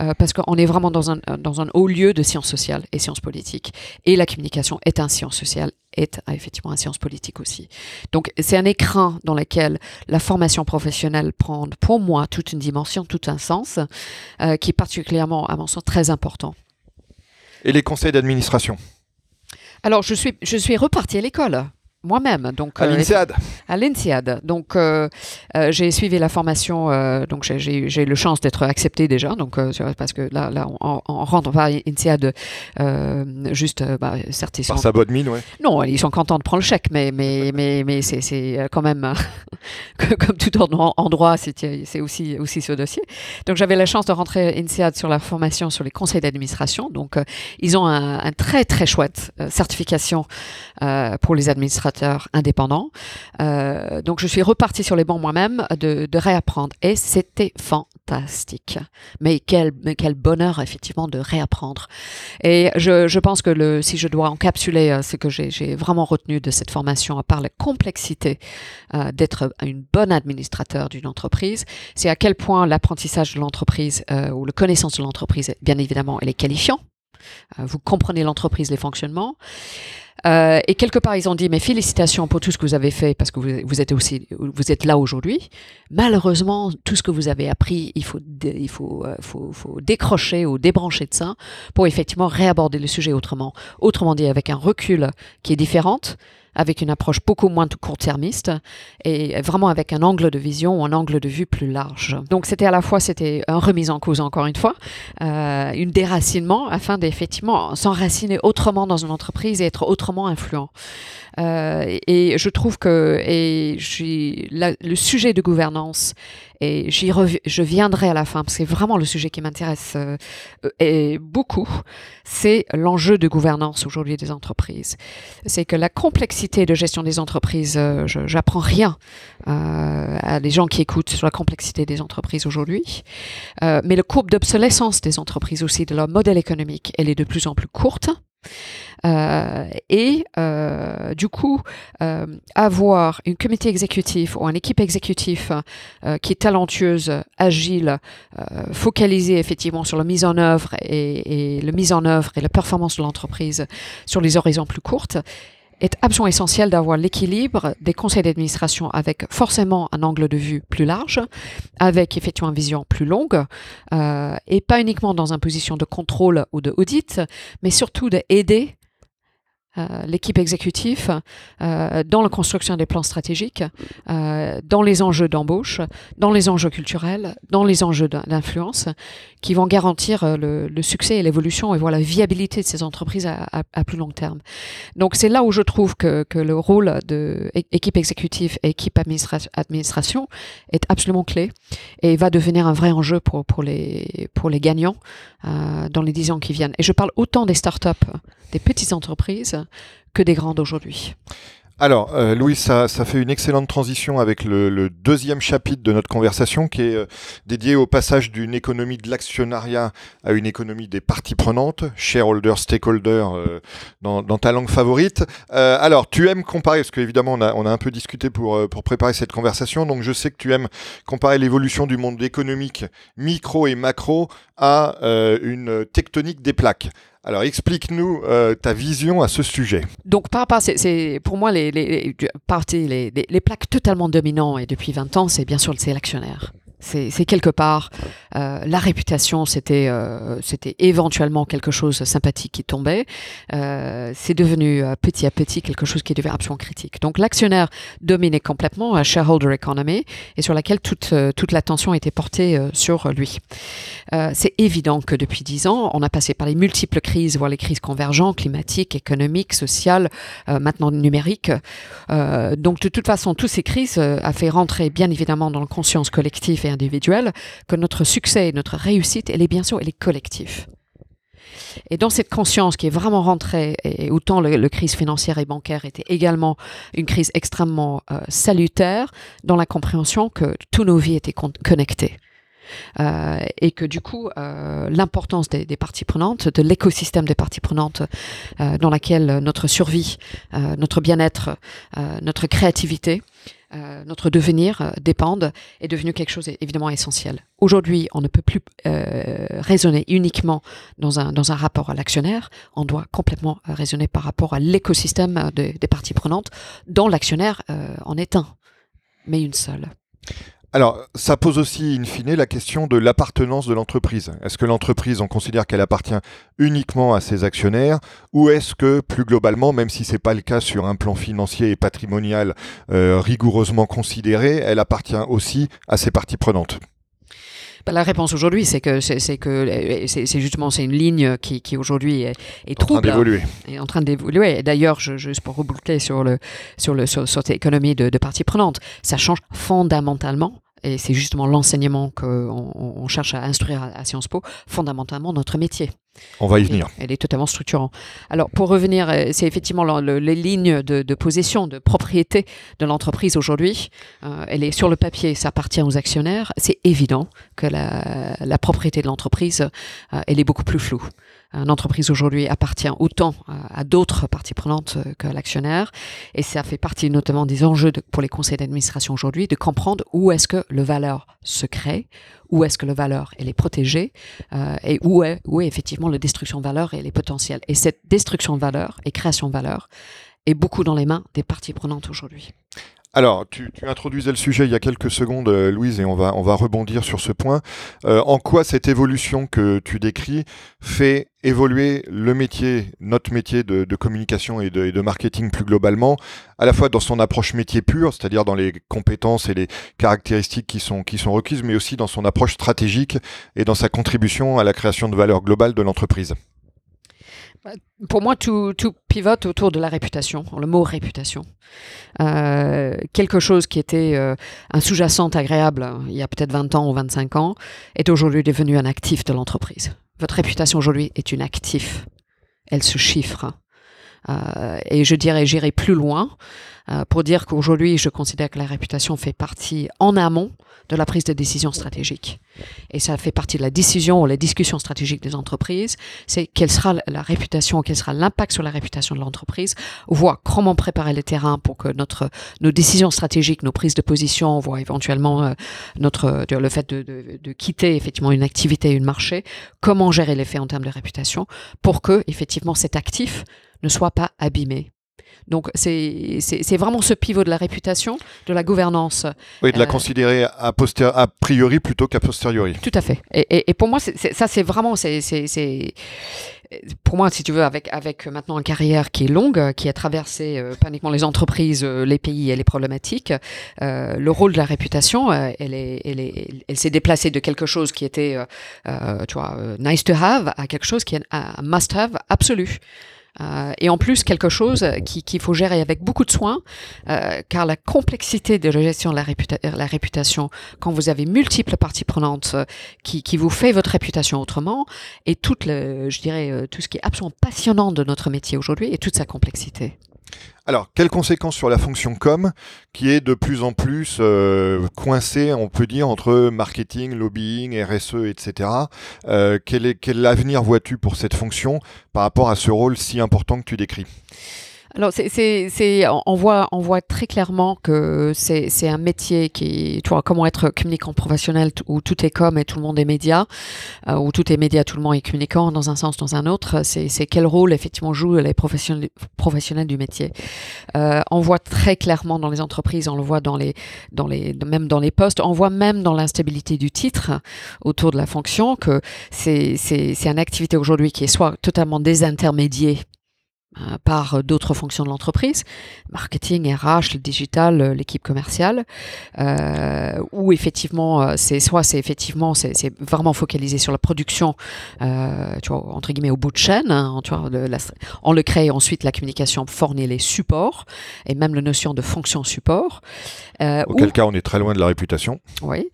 euh, parce qu'on est vraiment dans un, dans un haut lieu de sciences sociales et sciences politiques. Et la communication est un science sociale, est effectivement un science politique aussi. Donc c'est un écran dans lequel la formation professionnelle prend pour moi toute une dimension, tout un sens, qui est particulièrement, à mon sens, très important. Et les conseils d'administration? Alors je suis, je suis repartie à l'école. Moi-même, donc À euh, l'INSEAD à l'INSEAD. Donc, euh, euh, j'ai suivi la formation. donc, j'ai- eu le chance d'être accepté déjà. Donc, parce que là, là, on, on rentre pas à l'INSEAD euh, juste, bah, certes, ils sont, Par sa bonne mine, ouais. non, ils sont contents de prendre le chèque, mais, mais, mais, mais c'est, c'est quand même, que- comme tout en, en droit, c'est, aussi, aussi ce dossier. Donc, j'avais la chance de rentrer à INSEAD sur la formation sur les conseils d'administration. Donc, ils ont un, un très, très chouette certification pour les indépendants. Euh, donc, je suis repartie sur les bancs moi-même de, réapprendre. Et c'était fantastique. Mais quel, quel bonheur, effectivement, de réapprendre. Et je, pense que si je dois encapsuler euh, ce que j'ai vraiment retenu de cette formation, à part la complexité euh, d'être une bonne administrateur d'une entreprise, c'est à quel point l'apprentissage de l'entreprise ou la connaissance de l'entreprise, bien évidemment, elle est qualifiant. vous comprenez l'entreprise, les fonctionnements. Euh, et quelque part, ils ont dit, mais félicitations pour tout ce que vous avez fait, parce que vous, êtes aussi, vous êtes là aujourd'hui. Malheureusement, tout ce que vous avez appris, il faut, il faut, euh, faut, faut, décrocher ou débrancher de ça pour effectivement réaborder le sujet autrement. Autrement dit, avec un recul qui est différente, avec une approche beaucoup moins court-termiste et vraiment avec un angle de vision ou un angle de vue plus large. Donc c'était à la fois c'était un remise en cause encore une fois, euh, une déracinement afin d'effectivement s'enraciner autrement dans une entreprise et être autrement influent. Euh, et je trouve que et le sujet de gouvernance, et j'y je viendrai à la fin, parce que c'est vraiment le sujet qui m'intéresse euh, et beaucoup, c'est l'enjeu de gouvernance aujourd'hui des entreprises. C'est que la complexité de gestion des entreprises, euh, j'apprends rien à des gens qui écoutent sur la complexité des entreprises aujourd'hui, mais le courbe d'obsolescence des entreprises aussi, de leur modèle économique, elle est de plus en plus courte. Euh, et euh, du coup, euh, avoir une comité exécutif ou une équipe exécutive qui est talentueuse, agile, focalisée effectivement sur la mise en œuvre et, et la mise en œuvre et la performance de l'entreprise sur les horizons plus courtes est absolument essentiel d'avoir l'équilibre des conseils d'administration avec forcément un angle de vue plus large, avec effectivement une vision plus longue, euh, et pas uniquement dans une position de contrôle ou de audit, mais surtout d'aider euh, l'équipe exécutive euh, dans la construction des plans stratégiques, euh, dans les enjeux d'embauche, dans les enjeux culturels, dans les enjeux d'influence, qui vont garantir le, succès et l'évolution et voilà, la viabilité de ces entreprises à, plus long terme. Donc c'est là où je trouve que, le rôle de équipe exécutive et équipe administration est absolument clé et va devenir un vrai enjeu pour, pour, les, pour les gagnants dans les dix ans qui viennent. Et je parle autant des startups, des petites entreprises, que des grandes aujourd'hui. Alors, euh, Louis, ça, fait une excellente transition avec le, deuxième chapitre de notre conversation qui est euh, dédié au passage d'une économie de l'actionnariat à une économie des parties prenantes, shareholder, stakeholder, euh, dans, ta langue favorite. alors, tu aimes comparer, parce qu'évidemment, on a, on a un peu discuté pour préparer cette conversation, donc je sais que tu aimes comparer l'évolution du monde économique micro et macro à une tectonique des plaques. Alors explique-nous euh, ta vision à ce sujet. Donc par rapport, c'est pour moi les, les, les, plaques totalement dominants et depuis 20 ans, c'est bien sûr le l'actionnaire. C'est quelque part euh, la réputation, c'était euh, c'était éventuellement quelque chose de sympathique qui tombait. Euh, c'est devenu petit à petit quelque chose qui devient absolument critique. Donc l'actionnaire dominait complètement la shareholder economy et sur laquelle toute toute l'attention était portée sur lui. c'est évident que depuis dix ans, on a passé par les multiples crises, voire les crises convergentes, climatiques, économiques, sociales, maintenant numériques. donc de toute façon, toutes ces crises a fait rentrer bien évidemment dans la conscience collective individuelle, que notre succès et notre réussite, elle est bien sûr, elle est collective. Et dans cette conscience qui est vraiment rentrée, et autant le, crise financière et bancaire était également une crise extrêmement euh, salutaire, dans la compréhension que tous nos vies étaient connectées. Euh, et que du coup, euh, l'importance des, parties prenantes, de l'écosystème des parties prenantes dans laquelle notre survie, notre bien-être, notre créativité euh, notre devenir euh, dépendent, est devenu quelque chose évidemment essentiel. Aujourd'hui, on ne peut plus euh, raisonner uniquement dans un, dans un rapport à l'actionnaire, on doit complètement raisonner par rapport à l'écosystème des parties prenantes, dont l'actionnaire en est un, mais une seule. Alors, ça pose aussi, in fine, la question de l'appartenance de l'entreprise. Est-ce que l'entreprise, on considère qu'elle appartient uniquement à ses actionnaires, ou est-ce que, plus globalement, même si ce n'est pas le cas sur un plan financier et patrimonial euh, rigoureusement considéré, elle appartient aussi à ses parties prenantes? La réponse aujourd'hui, c'est que c'est que c'est justement c'est une ligne qui, qui aujourd'hui est, est trouble, en train d'évoluer. en train d'évoluer. D'ailleurs, juste pour reboucler sur le sur le sur, cette économie de, de parties prenantes, ça change fondamentalement et c'est justement l'enseignement qu'on on cherche à instruire à, Sciences Po, fondamentalement notre métier. On va y venir. Elle est totalement structurante. Alors, pour revenir, euh, c'est effectivement les lignes de, possession, de propriété de l'entreprise aujourd'hui. Euh, elle est sur le papier, ça appartient aux actionnaires. C'est évident que la, propriété de l'entreprise, euh, elle est beaucoup plus floue. Une entreprise aujourd'hui appartient autant à, d'autres parties prenantes que l'actionnaire. Et ça fait partie notamment des enjeux pour les conseils d'administration aujourd'hui de comprendre où est-ce que le valeur se crée, où est-ce que la valeur est protégée euh, et où est effectivement la destruction de valeur et les potentiels. Et cette destruction de valeur et création de valeur est beaucoup dans les mains des parties prenantes aujourd'hui. Alors, tu, introduisais le sujet il y a quelques secondes, euh, Louise, et on va, on va rebondir sur ce point. Euh, en quoi cette évolution que tu décris fait évoluer le métier, notre métier de, communication et de, marketing plus globalement, à la fois dans son approche métier pure, c'est-à-dire dans les compétences et les caractéristiques qui sont, qui sont requises, mais aussi dans son approche stratégique et dans sa contribution à la création de valeur globale de l'entreprise? Pour moi, tout, pivote autour de la réputation, le mot réputation. Euh, quelque chose qui était euh, un sous-jacent agréable hein, il y a peut-être 20 ans ou 25 ans est aujourd'hui devenu un actif de l'entreprise. Votre réputation aujourd'hui est une actif. Elle se chiffre. Euh, et je dirais, j'irai plus loin pour dire qu'aujourd'hui, je considère que la réputation fait partie en amont de la prise de décision stratégique. Et ça fait partie de la décision ou la discussion stratégique des entreprises. C'est quelle sera la réputation, quel sera l'impact sur la réputation de l'entreprise. voit comment préparer le terrain pour que notre, nos décisions stratégiques, nos prises de position, voit éventuellement euh, notre, le fait de, de, de, quitter effectivement une activité, une marché, comment gérer l'effet en termes de réputation pour que effectivement cet actif ne soit pas abîmé donc c'est vraiment ce pivot de la réputation, de la gouvernance. Oui, de la euh, considérer a, a priori plutôt qu'à posteriori. Tout à fait. Et, et, pour moi, ça c'est vraiment, c'est pour moi, si tu veux, avec, avec maintenant une carrière qui est longue, qui a traversé euh, pas uniquement les entreprises, euh, les pays et les problématiques, le rôle de la réputation, elle est, elle est, elle s'est déplacée de quelque chose qui était, tu vois, nice to have à quelque chose qui est un must have absolu. Euh, et en plus, quelque chose qu'il faut gérer avec beaucoup de soin, euh, car la complexité de la gestion de la, la, réputation, quand vous avez multiples parties prenantes euh, qui, qui, vous fait votre réputation autrement, et toute le, je dirais, tout ce qui est absolument passionnant de notre métier aujourd'hui, et toute sa complexité. Alors, quelles conséquences sur la fonction com, qui est de plus en plus euh, coincée, on peut dire, entre marketing, lobbying, RSE, etc. Euh, quel, avenir vois-tu pour cette fonction par rapport à ce rôle si important que tu décris? Alors, on, voit, on voit très clairement que c'est, un métier qui, tu vois, comment être communicant professionnel où tout est com et tout le monde est média, euh, où tout est média, tout le monde est communicant dans un sens, dans un autre. C'est, quel rôle effectivement jouent les professionnels, professionnels du métier. Euh, on voit très clairement dans les entreprises, on le voit dans les, dans les, même dans les postes, on voit même dans l'instabilité du titre autour de la fonction que c'est, c'est, une activité aujourd'hui qui est soit totalement désintermédiée par d'autres fonctions de l'entreprise, marketing, RH, le digital, euh, l'équipe commerciale, euh, où effectivement, euh, c'est soit c'est effectivement c'est vraiment focalisé sur la production, euh, tu vois, entre guillemets au bout de chaîne, hein, tu vois, le, on le crée ensuite la communication fournit les supports et même la notion de fonction support. Auquel cas on est très loin de la réputation. Oui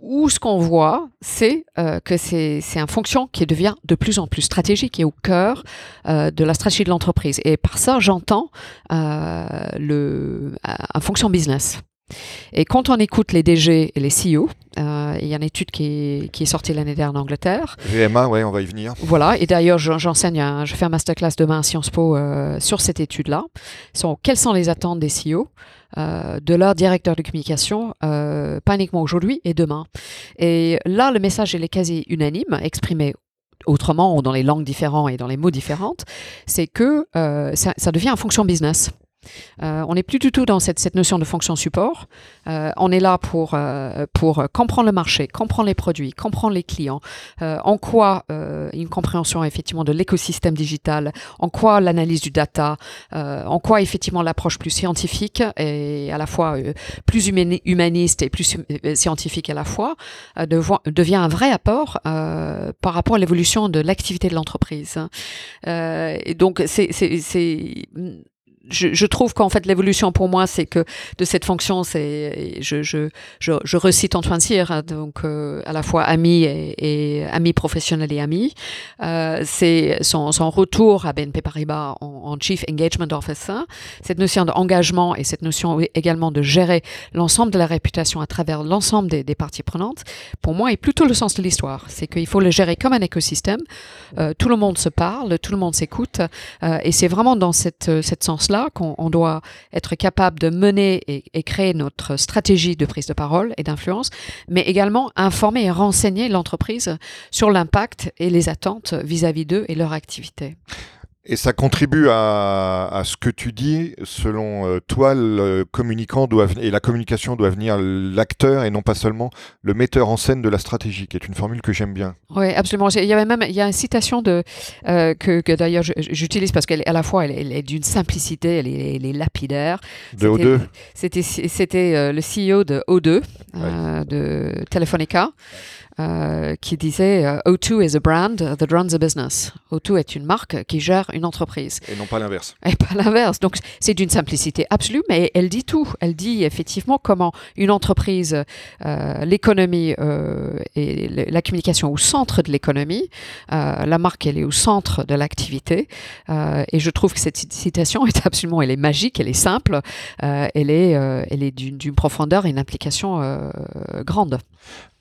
où ce qu'on voit, c'est euh, que c'est une fonction qui devient de plus en plus stratégique et au cœur euh, de la stratégie de l'entreprise. Et par ça, j'entends euh, un fonction business. Et quand on écoute les DG et les CEO, il y a une étude qui est, qui est sortie l'année dernière en Angleterre. VMA, oui, on va y venir. Voilà, et d'ailleurs, j'enseigne, je fais un masterclass demain à Sciences Po sur cette étude-là. Quelles sont les attentes des CEO euh, de leur directeur de communication, euh, pas uniquement aujourd'hui et demain. Et là, le message est quasi unanime, exprimé autrement ou dans les langues différentes et dans les mots différentes, c'est que euh, ça, ça devient une fonction business. Euh, on n'est plus du tout dans cette, notion de fonction support. Euh, on est là pour, euh, pour comprendre le marché, comprendre les produits, comprendre les clients, en quoi une compréhension effectivement de l'écosystème digital, en quoi l'analyse du data, en quoi effectivement l'approche plus scientifique et à la fois plus humaniste et plus scientifique à la fois devient un vrai apport par rapport à l'évolution de l'activité de l'entreprise. et donc c'est je, trouve qu'en fait l'évolution pour moi, c'est que de cette fonction, c'est je, je, je, recite Antoine Cyr, hein, donc euh, à la fois ami et, ami professionnel et ami. Euh, c'est son, son, retour à BNP Paribas en, Chief Engagement Officer, cette notion d'engagement et cette notion également de gérer l'ensemble de la réputation à travers l'ensemble des, des, parties prenantes, pour moi, est plutôt le sens de l'histoire. C'est qu'il faut le gérer comme un écosystème. Euh, tout le monde se parle, tout le monde s'écoute, et c'est vraiment dans cette, cette qu'on doit être capable de mener et, créer notre stratégie de prise de parole et d'influence, mais également informer et renseigner l'entreprise sur l'impact et les attentes vis-à-vis d'eux et leur activité. Et ça contribue à, ce que tu dis. Selon euh, toi, le communicant doit et la communication doit venir l'acteur et non pas seulement le metteur en scène de la stratégie, qui est une formule que j'aime bien. Oui, absolument. Il y avait même il y a une citation de euh, que, d'ailleurs j'utilise parce qu'elle à la fois elle, est d'une simplicité, elle est, lapidaire. De O2. C'était c'était euh, le CEO de O2 de Telefonica. Euh, qui disait euh, O2 is a brand that runs a business. O2 est une marque qui gère une entreprise. Et non pas l'inverse. Et pas l'inverse. Donc c'est d'une simplicité absolue, mais elle dit tout. Elle dit effectivement comment une entreprise, euh, l'économie et la communication au centre de l'économie, la marque elle est au centre de l'activité. et je trouve que cette citation est absolument, elle est magique, elle est simple, elle est, elle est d'une profondeur et une implication grande.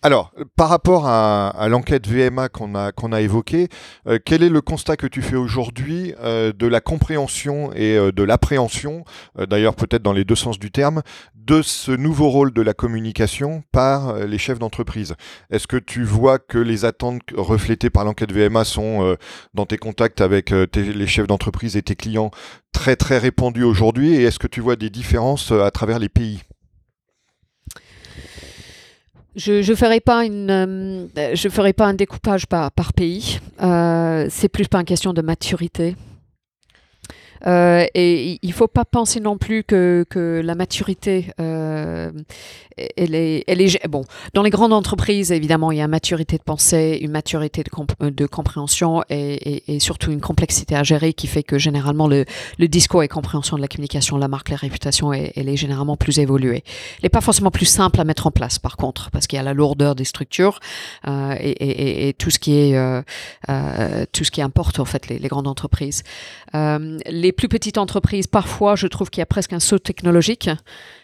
Alors, par rapport à, l'enquête VMA qu'on a, évoquée, euh, quel est le constat que tu fais aujourd'hui euh, de la compréhension et euh, de l'appréhension, d'ailleurs peut-être dans les deux sens du terme, de ce nouveau rôle de la communication par les chefs d'entreprise? Est-ce que tu vois que les attentes reflétées par l'enquête VMA sont dans tes contacts avec les chefs d'entreprise et tes clients très très répandues aujourd'hui? Et est-ce que tu vois des différences à travers les pays? Je ne ferai pas une, euh, je ferai pas un découpage par, pays. Euh, c'est plus pas une question de maturité. Euh, et il ne faut pas penser non plus que, que la maturité, euh, elle, est, elle est... Bon, dans les grandes entreprises, évidemment, il y a une maturité de pensée, une maturité de, de compréhension et, et, surtout une complexité à gérer qui fait que généralement le, le discours et compréhension de la communication, la marque, la réputation, elle, est généralement plus évoluée. Elle n'est pas forcément plus simple à mettre en place, par contre, parce qu'il y a la lourdeur des structures euh, et, tout ce qui est euh, euh, tout ce qui importe en fait les, les grandes entreprises. Les les plus petites entreprises, parfois, je trouve qu'il y a presque un saut technologique.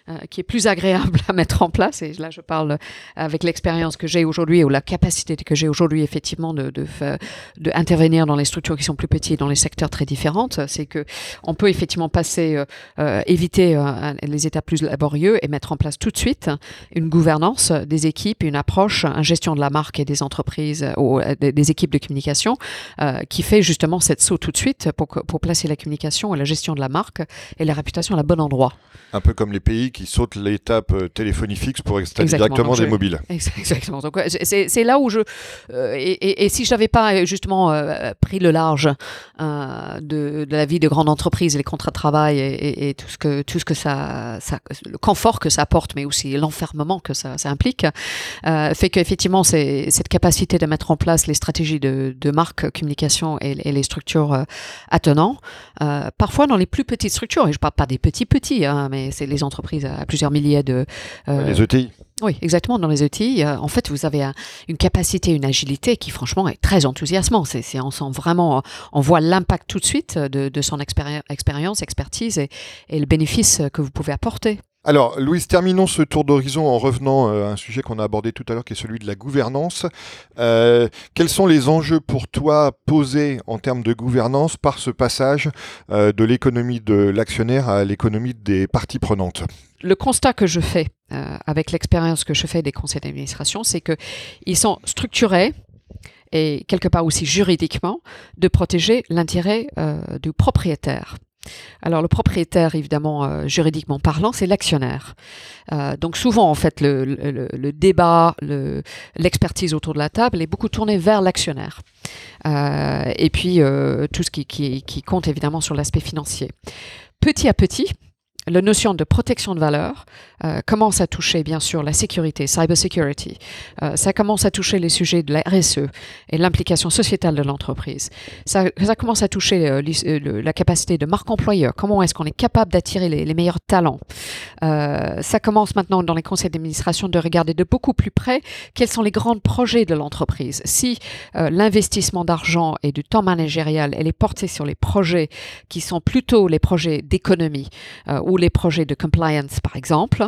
Euh, qui est plus agréable à mettre en place. Et là, je parle avec l'expérience que j'ai aujourd'hui ou la capacité que j'ai aujourd'hui, effectivement, de, de, intervenir dans les structures qui sont plus petites, dans les secteurs très différents. C'est que on peut effectivement passer, euh, euh éviter les étapes plus laborieux et mettre en place tout de suite une gouvernance des équipes, une approche, une gestion de la marque et des entreprises ou des, équipes de communication qui fait justement cette saut tout de suite pour, pour placer la communication et la gestion de la marque et la réputation à la bon endroit. Un peu comme les pays qui sautent l'étape euh, téléphonie fixe pour installer directement des mobiles. Exactement. Donc c'est là où je euh, et, et, si je n'avais pas euh, justement pris le large de, de, la vie de grande entreprise, les contrats de travail et, et, tout ce que tout ce que ça, ça, le confort que ça apporte, mais aussi l'enfermement que ça, ça implique, fait qu'effectivement c'est cette capacité de mettre en place les stratégies de, de marque, communication et, les structures attenants. parfois dans les plus petites structures, et je parle pas des petits petits, hein, mais c'est les entreprises à plusieurs milliers de... Euh, les ETI oui, exactement. Dans les ETI, euh, en fait, vous avez une capacité, une agilité qui, franchement, est très enthousiasmante. C'est, on sent vraiment, on voit l'impact tout de suite de, son expérience, expertise et, et, le bénéfice que vous pouvez apporter. Alors, Louise, terminons ce tour d'horizon en revenant euh, à un sujet qu'on a abordé tout à l'heure, qui est celui de la gouvernance. Euh, quels sont les enjeux pour toi posés en termes de gouvernance par ce passage euh, de l'économie de l'actionnaire à l'économie des parties prenantes? Le constat que je fais avec l'expérience que je fais des conseils d'administration, c'est qu'ils sont structurés et quelque part aussi juridiquement de protéger l'intérêt du propriétaire. Alors le propriétaire, évidemment, euh, juridiquement parlant, c'est l'actionnaire. Euh, donc souvent, en fait, le, débat, l'expertise autour de la table est beaucoup tournée vers l'actionnaire. Euh, et puis tout ce qui, qui, compte évidemment sur l'aspect financier. Petit à petit, la notion de protection de valeur commence à toucher bien sûr la sécurité, cyber security. ça commence à toucher les sujets de la RSE et l'implication sociétale de l'entreprise. Ça, ça, commence à toucher la capacité de marque employeur. Comment est-ce qu'on est capable d'attirer les, meilleurs talents? Ça commence maintenant dans les conseils d'administration de regarder de beaucoup plus près quels sont les grands projets de l'entreprise. Si l'investissement d'argent et du temps managérial elle est portée sur les projets qui sont plutôt les projets d'économie euh, ou les projets de compliance, par exemple,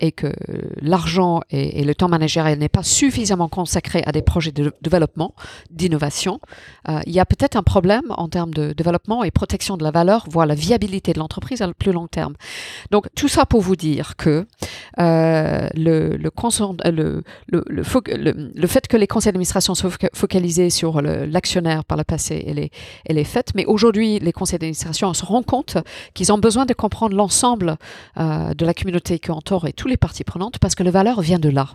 et que l'argent et, le temps managérial n'est pas suffisamment consacré à des projets de développement, d'innovation, euh, il y a peut-être un problème en termes de développement et protection de la valeur, voire la viabilité de l'entreprise à le plus long terme. Donc tout ça pour vous dire que euh, le, le, le, le, le, fait que les conseils d'administration soient focalisés sur l'actionnaire par le passé, elle est, elle est faite, mais aujourd'hui les conseils d'administration se rendent compte qu'ils ont besoin de comprendre l'ensemble euh, de la communauté qui entoure et tout les parties prenantes parce que la valeur vient de là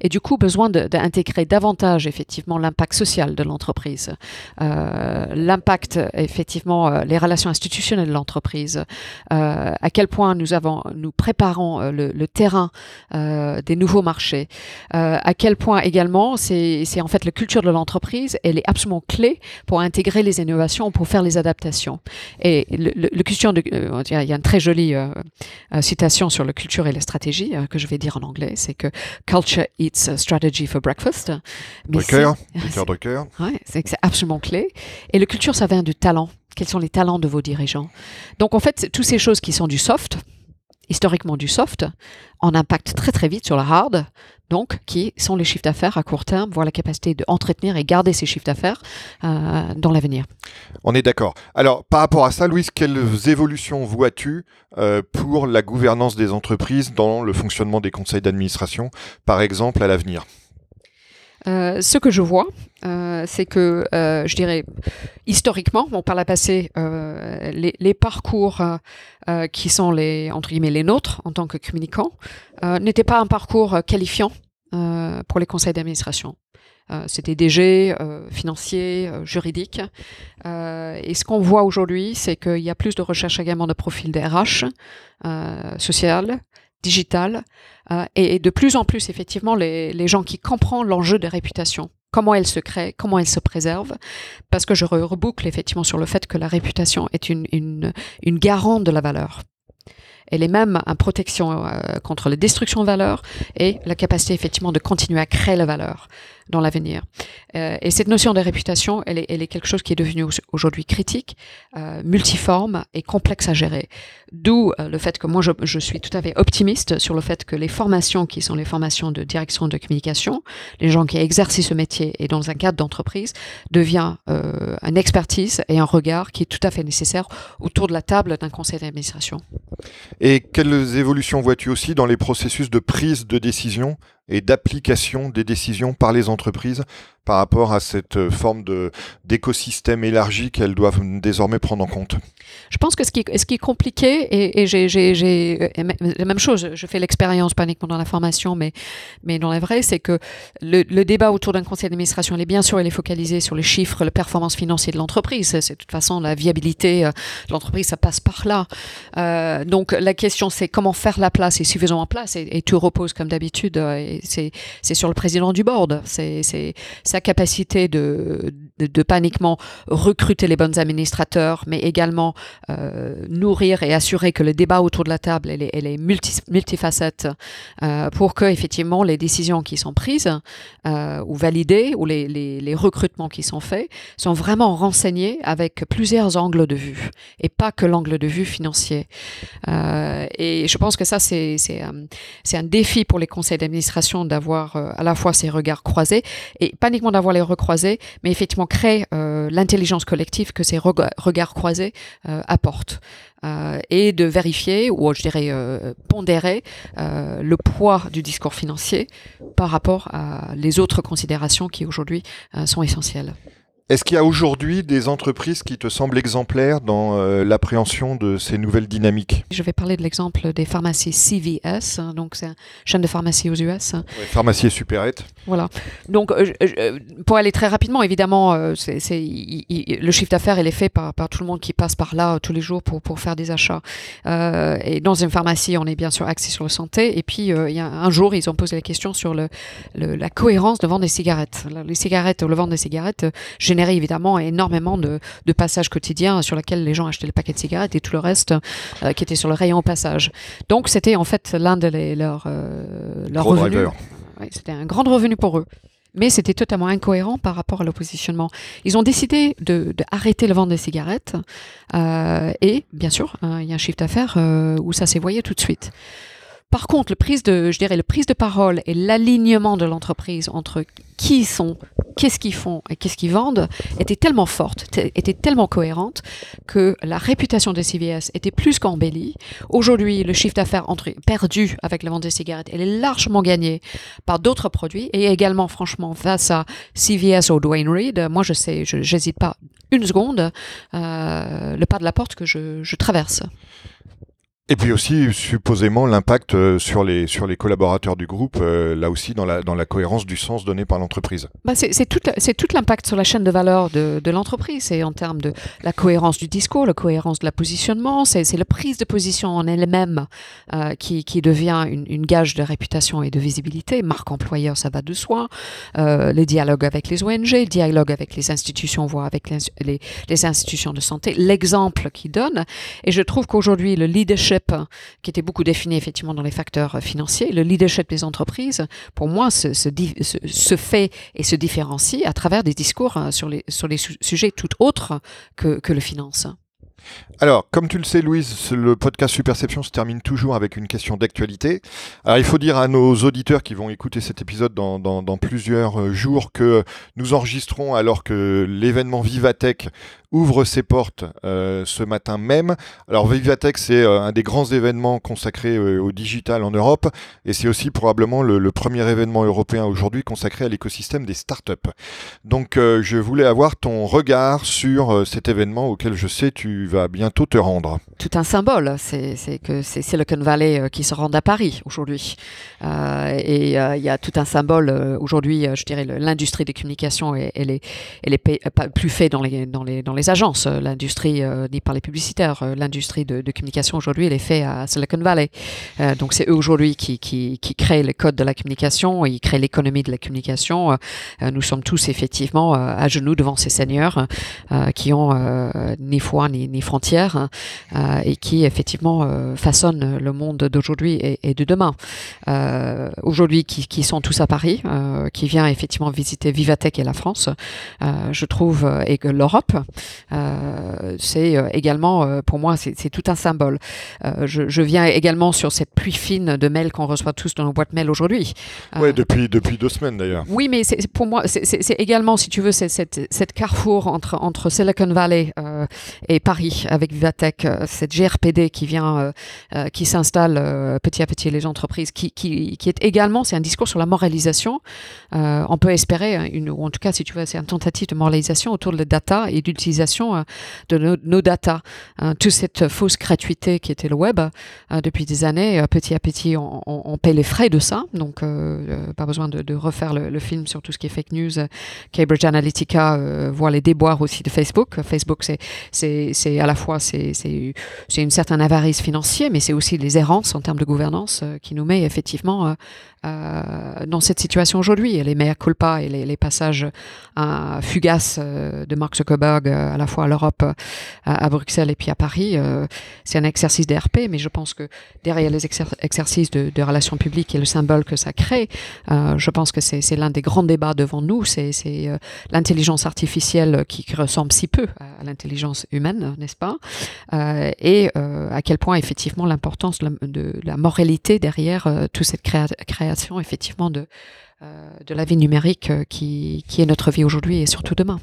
et du coup besoin d'intégrer davantage effectivement l'impact social de l'entreprise, euh, l'impact effectivement euh, les relations institutionnelles de l'entreprise, euh, à quel point nous avons nous préparons le, terrain des nouveaux marchés, à quel point également c'est en fait la culture de l'entreprise, elle est absolument clé pour intégrer les innovations, pour faire les adaptations. Et le, question il y a une très jolie citation sur la culture et la stratégie que je vais dire en anglais, c'est que culture It's Strategy for Breakfast. Drucker, Peter Drucker. Ouais, c'est absolument clé. Et le culture, ça vient du talent. Quels sont les talents de vos dirigeants? Donc en fait, toutes ces choses qui sont du soft, historiquement du soft, en impact très très vite sur le hard, donc qui sont les chiffres d'affaires à court terme, voire la capacité d'entretenir et garder ces chiffres d'affaires euh, dans l'avenir. On est d'accord. Alors par rapport à ça, Louise, quelles évolutions vois-tu euh, pour la gouvernance des entreprises dans le fonctionnement des conseils d'administration, par exemple à l'avenir? Euh, ce que je vois, euh, c'est que, euh, je dirais, historiquement, par la passé, les, parcours qui sont les entre guillemets les nôtres en tant que communicants n'étaient pas un parcours qualifiant pour les conseils d'administration. C'était DG, financier, juridique. et ce qu'on voit aujourd'hui, c'est qu'il y a plus de recherche également de profils DRH, social, digital, euh, et, de plus en plus, effectivement, les, les gens qui comprennent l'enjeu de réputation comment elle se crée, comment elle se préserve, parce que je reboucle effectivement sur le fait que la réputation est une, une, une garante de la valeur. Elle est même une protection euh, contre la destruction de valeur et la capacité effectivement de continuer à créer la valeur dans l'avenir. Euh, et cette notion de réputation, elle est, quelque chose qui est devenu aujourd'hui critique, euh, multiforme et complexe à gérer. D'où euh, le fait que moi, je, je, suis tout à fait optimiste sur le fait que les formations qui sont les formations de direction de communication, les gens qui exercent ce métier et dans un cadre d'entreprise, devient euh, une expertise et un regard qui est tout à fait nécessaire autour de la table d'un conseil d'administration. Et quelles évolutions vois-tu aussi dans les processus de prise de décision et d'application des décisions par les entreprises par rapport à cette euh, forme d'écosystème élargi qu'elles doivent désormais prendre en compte Je pense que ce qui, est compliqué, et, j'ai la même chose, je fais l'expérience pas uniquement dans la formation, mais, mais dans la vraie, c'est que le, débat autour d'un conseil d'administration, il est bien sûr, il est focalisé sur les chiffres, la performance financière de l'entreprise. C'est de toute façon la viabilité euh, de l'entreprise, ça passe par là. Euh, donc la question, c'est comment faire la place et suffisamment en place, et, et tout repose comme d'habitude, euh, c'est sur le président du board. C'est sa capacité de, de, de, pas uniquement recruter les bons administrateurs, mais également euh, nourrir et assurer que le débat autour de la table elle est, elle est multi, multifacette euh, pour que effectivement les décisions qui sont prises euh, ou validées ou les, les, recrutements qui sont faits sont vraiment renseignés avec plusieurs angles de vue et pas que l'angle de vue financier. Euh, et je pense que ça c'est euh, un défi pour les conseils d'administration d'avoir euh, à la fois ces regards croisés et pas uniquement d'avoir les recroisés, mais effectivement créer euh, l'intelligence collective que ces regards croisés euh, apportent. Euh, et de vérifier, ou je dirais euh, pondérer, le poids du discours financier par rapport à les autres considérations qui aujourd'hui sont essentielles. Est-ce qu'il y a aujourd'hui des entreprises qui te semblent exemplaires dans euh, l'appréhension de ces nouvelles dynamiques? Je vais parler de l'exemple des pharmacies CVS, hein, donc c'est une chaîne de pharmacie aux US. ouais, Pharmacie et supérette. Voilà. Donc, euh, euh, pour aller très rapidement, évidemment, euh, il, il, le chiffre d'affaires, il est fait par, par, tout le monde qui passe par là tous les jours pour, pour faire des achats. et dans une pharmacie, on est bien sûr axé sur la santé. Et puis, il y a un jour, ils ont posé la question sur le, le, la cohérence de vendre des cigarettes. Les cigarettes, le vendre des cigarettes, évidemment énormément de, de, passages quotidiens sur lesquels les gens achetaient le paquet de cigarettes et tout le reste euh, qui était sur le rayon au passage. Donc c'était en fait l'un de les, leurs, euh, leurs revenus. Ouais, c'était un grand revenu pour eux. Mais c'était totalement incohérent par rapport à l'oppositionnement. Ils ont décidé de, de, arrêter le vendre des cigarettes euh, et bien sûr, il y a un chiffre d'affaires où ça s'est voyé tout de suite. Par contre, le prise de, je dirais, le prise de parole et l'alignement de l'entreprise entre qui ils sont, qu'est-ce qu'ils font et qu'est-ce qu'ils vendent était tellement forte, était tellement cohérente que la réputation de CVS était plus qu'embellie. Aujourd'hui, le chiffre d'affaires perdu avec la vente des cigarettes, elle est largement gagnée par d'autres produits et également, franchement, face à CVS ou Dwayne Reed, moi, je sais, je n'hésite pas une seconde, euh, le pas de la porte que je, je traverse. Et puis aussi, supposément, l'impact euh, sur les, sur les collaborateurs du groupe, euh, là aussi, dans la, dans la cohérence du sens donné par l'entreprise. Bah c'est tout, l'impact sur la chaîne de valeur de, l'entreprise. C'est en termes de la cohérence du discours, la cohérence de la positionnement, c'est la prise de position en elle-même euh, qui, qui devient une, une, gage de réputation et de visibilité. Marque employeur, ça va de soi. Les dialogues avec les ONG, dialogue avec les institutions, voire avec les, les, institutions de santé, l'exemple qu'ils donne. Et je trouve qu'aujourd'hui, le leadership qui était beaucoup défini effectivement dans les facteurs financiers. Le leadership des entreprises, pour moi, se, fait et se différencie à travers des discours sur les, sur les sujets tout autres que, que le finance. Alors, comme tu le sais, Louise, le podcast Superception se termine toujours avec une question d'actualité. Alors, il faut dire à nos auditeurs qui vont écouter cet épisode dans, plusieurs jours que nous enregistrons alors que l'événement Vivatech ouvre ses portes euh, ce matin même. Alors Vivatech, c'est euh, un des grands événements consacrés euh, au digital en Europe et c'est aussi probablement le, le, premier événement européen aujourd'hui consacré à l'écosystème des startups. Donc je voulais avoir ton regard sur cet événement auquel je sais tu vas bientôt te rendre. Tout un symbole, c'est que c'est Silicon Valley qui se rend à Paris aujourd'hui. et il y a tout un symbole aujourd'hui, je dirais l'industrie des communications, elle est, elle est plus fait dans les, dans les, dans les agences, l'industrie, euh, ni par les publicitaires, euh, l'industrie de, communication aujourd'hui, elle est faite à Silicon Valley. Euh, donc c'est eux aujourd'hui qui, qui, qui, créent les codes de la communication, ils créent l'économie de la communication. nous sommes tous effectivement à genoux devant ces seigneurs qui ont ni foi ni frontières et qui effectivement façonnent le monde d'aujourd'hui et, et, de demain. aujourd'hui, qui, qui, sont tous à Paris, qui vient effectivement visiter Vivatech et la France, je trouve, et que l'Europe. Euh, c'est euh, également, euh, pour moi, c'est tout un symbole. Je, je, viens également sur cette pluie fine de mails qu'on reçoit tous dans nos boîtes mail aujourd'hui. Oui, depuis, depuis deux semaines d'ailleurs. Oui, mais pour moi, c'est également, si tu veux, cette, cette carrefour entre, entre Silicon Valley euh, et Paris avec Vivatech, cette GRPD qui vient, euh, qui s'installe euh, petit à petit les entreprises, qui, est également, c'est un discours sur la moralisation. on peut espérer, une, ou en tout cas, si tu veux, c'est une tentative de moralisation autour de la data et d'utilisation de nos, data. Toute cette fausse gratuité qui était le web depuis des années, petit à petit, on, on, paie les frais de ça. Donc, euh, pas besoin de, refaire le, le, film sur tout ce qui est fake news. Cambridge Analytica euh, voit les déboires aussi de Facebook. Facebook, c'est à la fois c'est une certaine avarice financière, mais c'est aussi les errances en termes de gouvernance euh, qui nous met effectivement euh, dans cette situation aujourd'hui. Les mea culpa et les, les passages euh, fugaces euh, de Mark Zuckerberg à la fois à l'Europe, à, Bruxelles et puis à Paris, c'est un exercice d'RP, mais je pense que derrière les exer exercices de, de, relations publiques et le symbole que ça crée, je pense que c'est l'un des grands débats devant nous, c'est l'intelligence artificielle qui, qui, ressemble si peu à, l'intelligence humaine, n'est-ce pas? Et à quel point effectivement l'importance de, de, la moralité derrière toute cette créa création effectivement de, euh, de la vie numérique euh, qui, qui est notre vie aujourd'hui et surtout demain.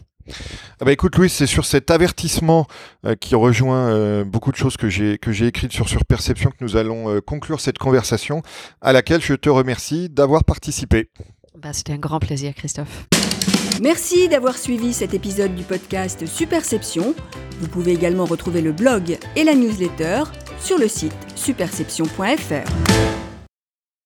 Ah bah écoute Louis, c'est sur cet avertissement euh, qui rejoint euh, beaucoup de choses que j'ai que j'ai écrites sur Surperception que nous allons euh, conclure cette conversation à laquelle je te remercie d'avoir participé. Ben, C'était un grand plaisir, Christophe. Merci d'avoir suivi cet épisode du podcast Superception. Vous pouvez également retrouver le blog et la newsletter sur le site superception.fr.